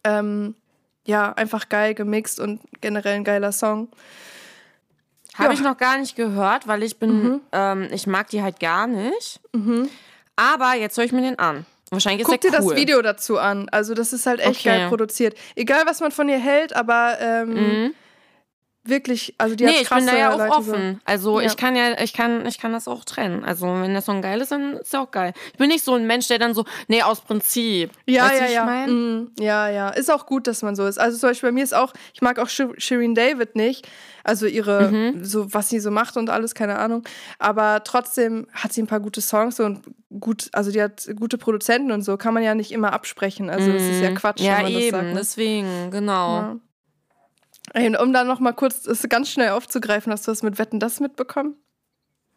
Ähm, ja, einfach geil gemixt und generell ein geiler Song. Habe Ja. ich noch gar nicht gehört, weil ich bin, Mhm. ähm, ich mag die halt gar nicht. Aber jetzt höre ich mir den an. Wahrscheinlich ist Guck dir der cool. das Video dazu an. Also, das ist halt echt Okay. geil produziert. Egal, was man von ihr hält, aber ähm, Mhm. Wirklich, also die nee, hat ich bin da ja auch Leute offen. So. Also ja. ich kann ja, ich kann, ich kann das auch trennen. Also wenn der Song geil ist, dann ist er auch geil. Ich bin nicht so ein Mensch, der dann so, nee, aus Prinzip. Ja, weißt ja, ja. Mm, ja, ja. Ist auch gut, dass man so ist. Also zum Beispiel bei mir ist auch, ich mag auch Shireen David nicht. Also ihre, mhm. so was sie so macht und alles, keine Ahnung. Aber trotzdem hat sie ein paar gute Songs und gut, also die hat gute Produzenten und so, kann man ja nicht immer absprechen. Also mhm. das ist ja Quatsch. Ja, eben, sagt, ne? deswegen, genau. Ja. Um dann noch mal kurz ganz schnell aufzugreifen, hast du das mit Wetten das mitbekommen?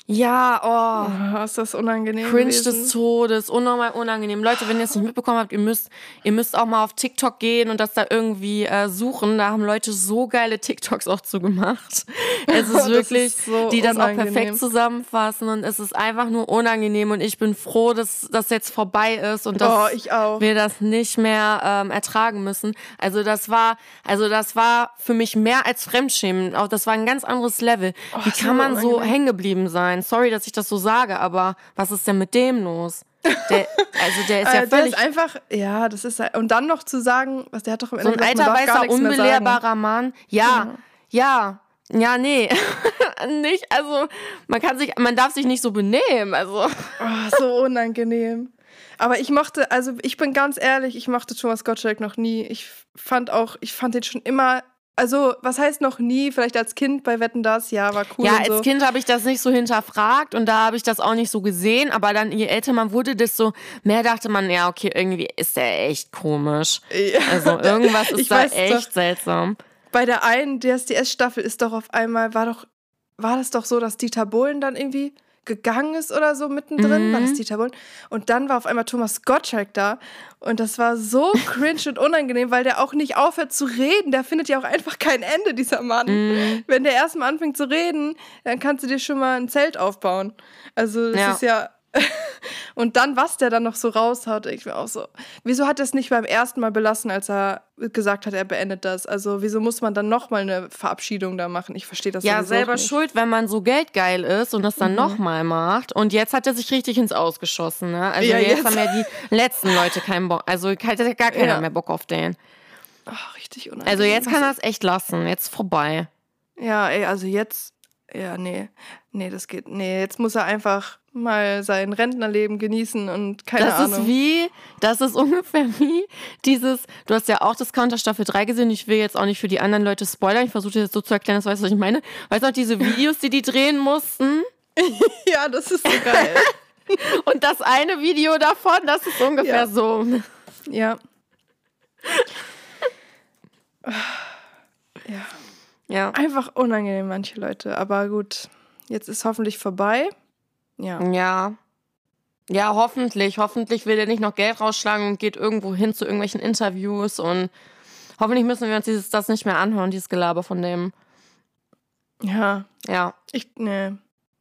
Ja, oh. oh. Ist das unangenehm. Cringe gewesen? des Todes, unnormal unangenehm. Leute, wenn ihr es nicht mitbekommen habt, ihr müsst, ihr müsst auch mal auf TikTok gehen und das da irgendwie äh, suchen. Da haben Leute so geile TikToks auch zu gemacht. Es ist wirklich, ist so die das unangenehm. auch perfekt zusammenfassen und es ist einfach nur unangenehm und ich bin froh, dass das jetzt vorbei ist und dass oh, wir das nicht mehr ähm, ertragen müssen. Also das war, also das war für mich mehr als Fremdschämen. Auch das war ein ganz anderes Level. Oh, Wie kann man so hängen geblieben sein? Sein. Sorry, dass ich das so sage, aber was ist denn mit dem los? Der, also der ist ja äh, völlig. Der ist einfach, ja, das ist und dann noch zu sagen, was der hat doch im Ende so ein alter weißer unbelehrbarer Mann. Ja, ja, ja, ja nee, nicht. Also man kann sich, man darf sich nicht so benehmen. Also oh, so unangenehm. Aber ich mochte, also ich bin ganz ehrlich, ich mochte Thomas Gottschalk noch nie. Ich fand auch, ich fand den schon immer also, was heißt noch nie? Vielleicht als Kind bei Wetten das, ja, war cool. Ja, als so. Kind habe ich das nicht so hinterfragt und da habe ich das auch nicht so gesehen. Aber dann, je älter man wurde, desto mehr dachte man, ja, okay, irgendwie ist der echt komisch. Ja. Also, irgendwas ist da echt doch, seltsam. Bei der einen DSDS-Staffel ist doch auf einmal, war doch, war das doch so, dass Dieter Bohlen dann irgendwie gegangen ist oder so mittendrin, mhm. war das. Dieter Bohlen. Und dann war auf einmal Thomas Gottschalk da. Und das war so cringe und unangenehm, weil der auch nicht aufhört zu reden. Der findet ja auch einfach kein Ende, dieser Mann. Mhm. Wenn der erstmal anfängt zu reden, dann kannst du dir schon mal ein Zelt aufbauen. Also das ja. ist ja und dann, was der dann noch so raushaut, ich mir auch so. Wieso hat er es nicht beim ersten Mal belassen, als er gesagt hat, er beendet das? Also, wieso muss man dann nochmal eine Verabschiedung da machen? Ich verstehe das Ja, selber nicht. schuld, wenn man so geldgeil ist und das dann mhm. nochmal macht. Und jetzt hat er sich richtig ins Ausgeschossen, ne? Also, ja, jetzt, jetzt, haben ja die letzten Leute keinen Bock. Also, hat ja gar keiner ja. mehr Bock auf den. Ach, richtig unangenehm. Also, jetzt kann er es echt lassen. Jetzt vorbei. Ja, ey, also jetzt. Ja, nee. Nee, das geht. Nee, jetzt muss er einfach mal sein Rentnerleben genießen und keine das Ahnung. Das ist wie, das ist ungefähr wie dieses, du hast ja auch das Counter Staffel 3 gesehen, ich will jetzt auch nicht für die anderen Leute spoilern, ich versuche das so zu erklären, das weißt du, was ich meine. Weißt du noch, diese Videos, die die drehen mussten? ja, das ist so geil. und das eine Video davon, das ist ungefähr ja. so. Ja. ja. Ja. Einfach unangenehm, manche Leute, aber gut. Jetzt ist hoffentlich vorbei. Ja. Ja. Ja, hoffentlich. Hoffentlich will er nicht noch Geld rausschlagen und geht irgendwo hin zu irgendwelchen Interviews und hoffentlich müssen wir uns dieses, das nicht mehr anhören, dieses Gelaber von dem. Ja. Ja. Ich, nee.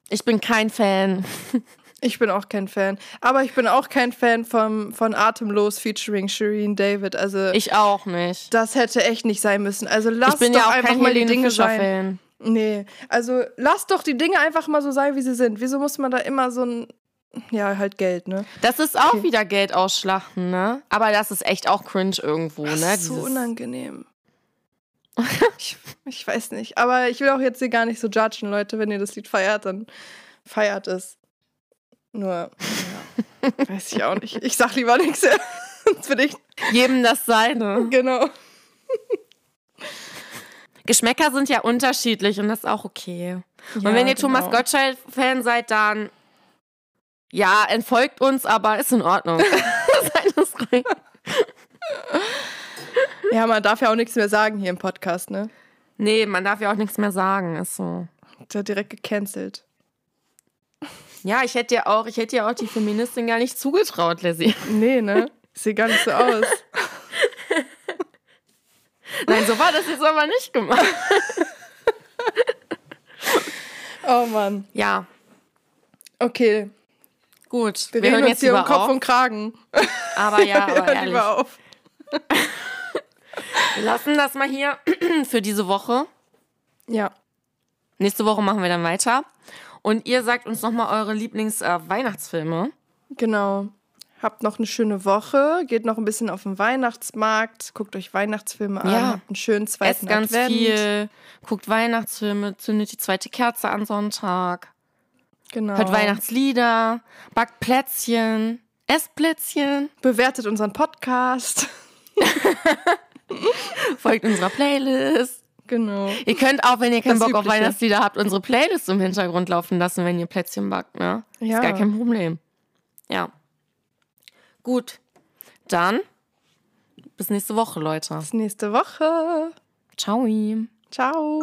Ich bin kein Fan. Ich bin auch kein Fan. Aber ich bin auch kein Fan vom, von Atemlos featuring Shireen David. Also ich auch nicht. Das hätte echt nicht sein müssen. Also lass doch ja einfach mal die Dinge sein. Fan. Nee, also lass doch die Dinge einfach mal so sein, wie sie sind. Wieso muss man da immer so ein ja, halt Geld, ne? Das ist auch okay. wieder Geld ausschlachten, ne? Aber das ist echt auch cringe irgendwo, das ne? Ist so unangenehm. ich, ich weiß nicht. Aber ich will auch jetzt hier gar nicht so judgen, Leute. Wenn ihr das Lied feiert, dann feiert es. Nur, ja, weiß ich auch nicht. Ich sag lieber nichts. Sonst bin ich. Jedem das Seine. Genau. Geschmäcker sind ja unterschiedlich und das ist auch okay. Ja, und wenn ihr genau. Thomas Gottschalk-Fan seid, dann ja, entfolgt uns, aber ist in Ordnung. ja, man darf ja auch nichts mehr sagen hier im Podcast, ne? Nee, man darf ja auch nichts mehr sagen, ist so. Der direkt gecancelt. Ja, ich hätte ja auch, ich hätte ja auch die Feministin gar nicht zugetraut, Lizzie. Nee, ne? Sieht gar nicht so aus. Nein, so war das jetzt aber nicht gemacht. oh Mann. Ja. Okay. Gut. Wir, wir hören jetzt hier um Kopf auf. und Kragen. Aber ja, aber wir ehrlich. auf. wir lassen das mal hier für diese Woche. Ja. Nächste Woche machen wir dann weiter. Und ihr sagt uns nochmal eure Lieblings-Weihnachtsfilme. Äh, genau. Habt noch eine schöne Woche. Geht noch ein bisschen auf den Weihnachtsmarkt. Guckt euch Weihnachtsfilme an. Ja. Habt einen schönen zweiten Esst ganz Advent. viel. Guckt Weihnachtsfilme. Zündet die zweite Kerze an Sonntag. Genau. Hört Weihnachtslieder. Backt Plätzchen. Esst Plätzchen. Bewertet unseren Podcast. Folgt unserer Playlist. Genau. Ihr könnt auch, wenn ihr keinen das Bock Übliche. auf Weihnachtslieder habt, unsere Playlist im Hintergrund laufen lassen, wenn ihr Plätzchen backt. Ne? Ja. Ist gar kein Problem. Ja. Gut. Dann bis nächste Woche, Leute. Bis nächste Woche. Ciao. Ciao.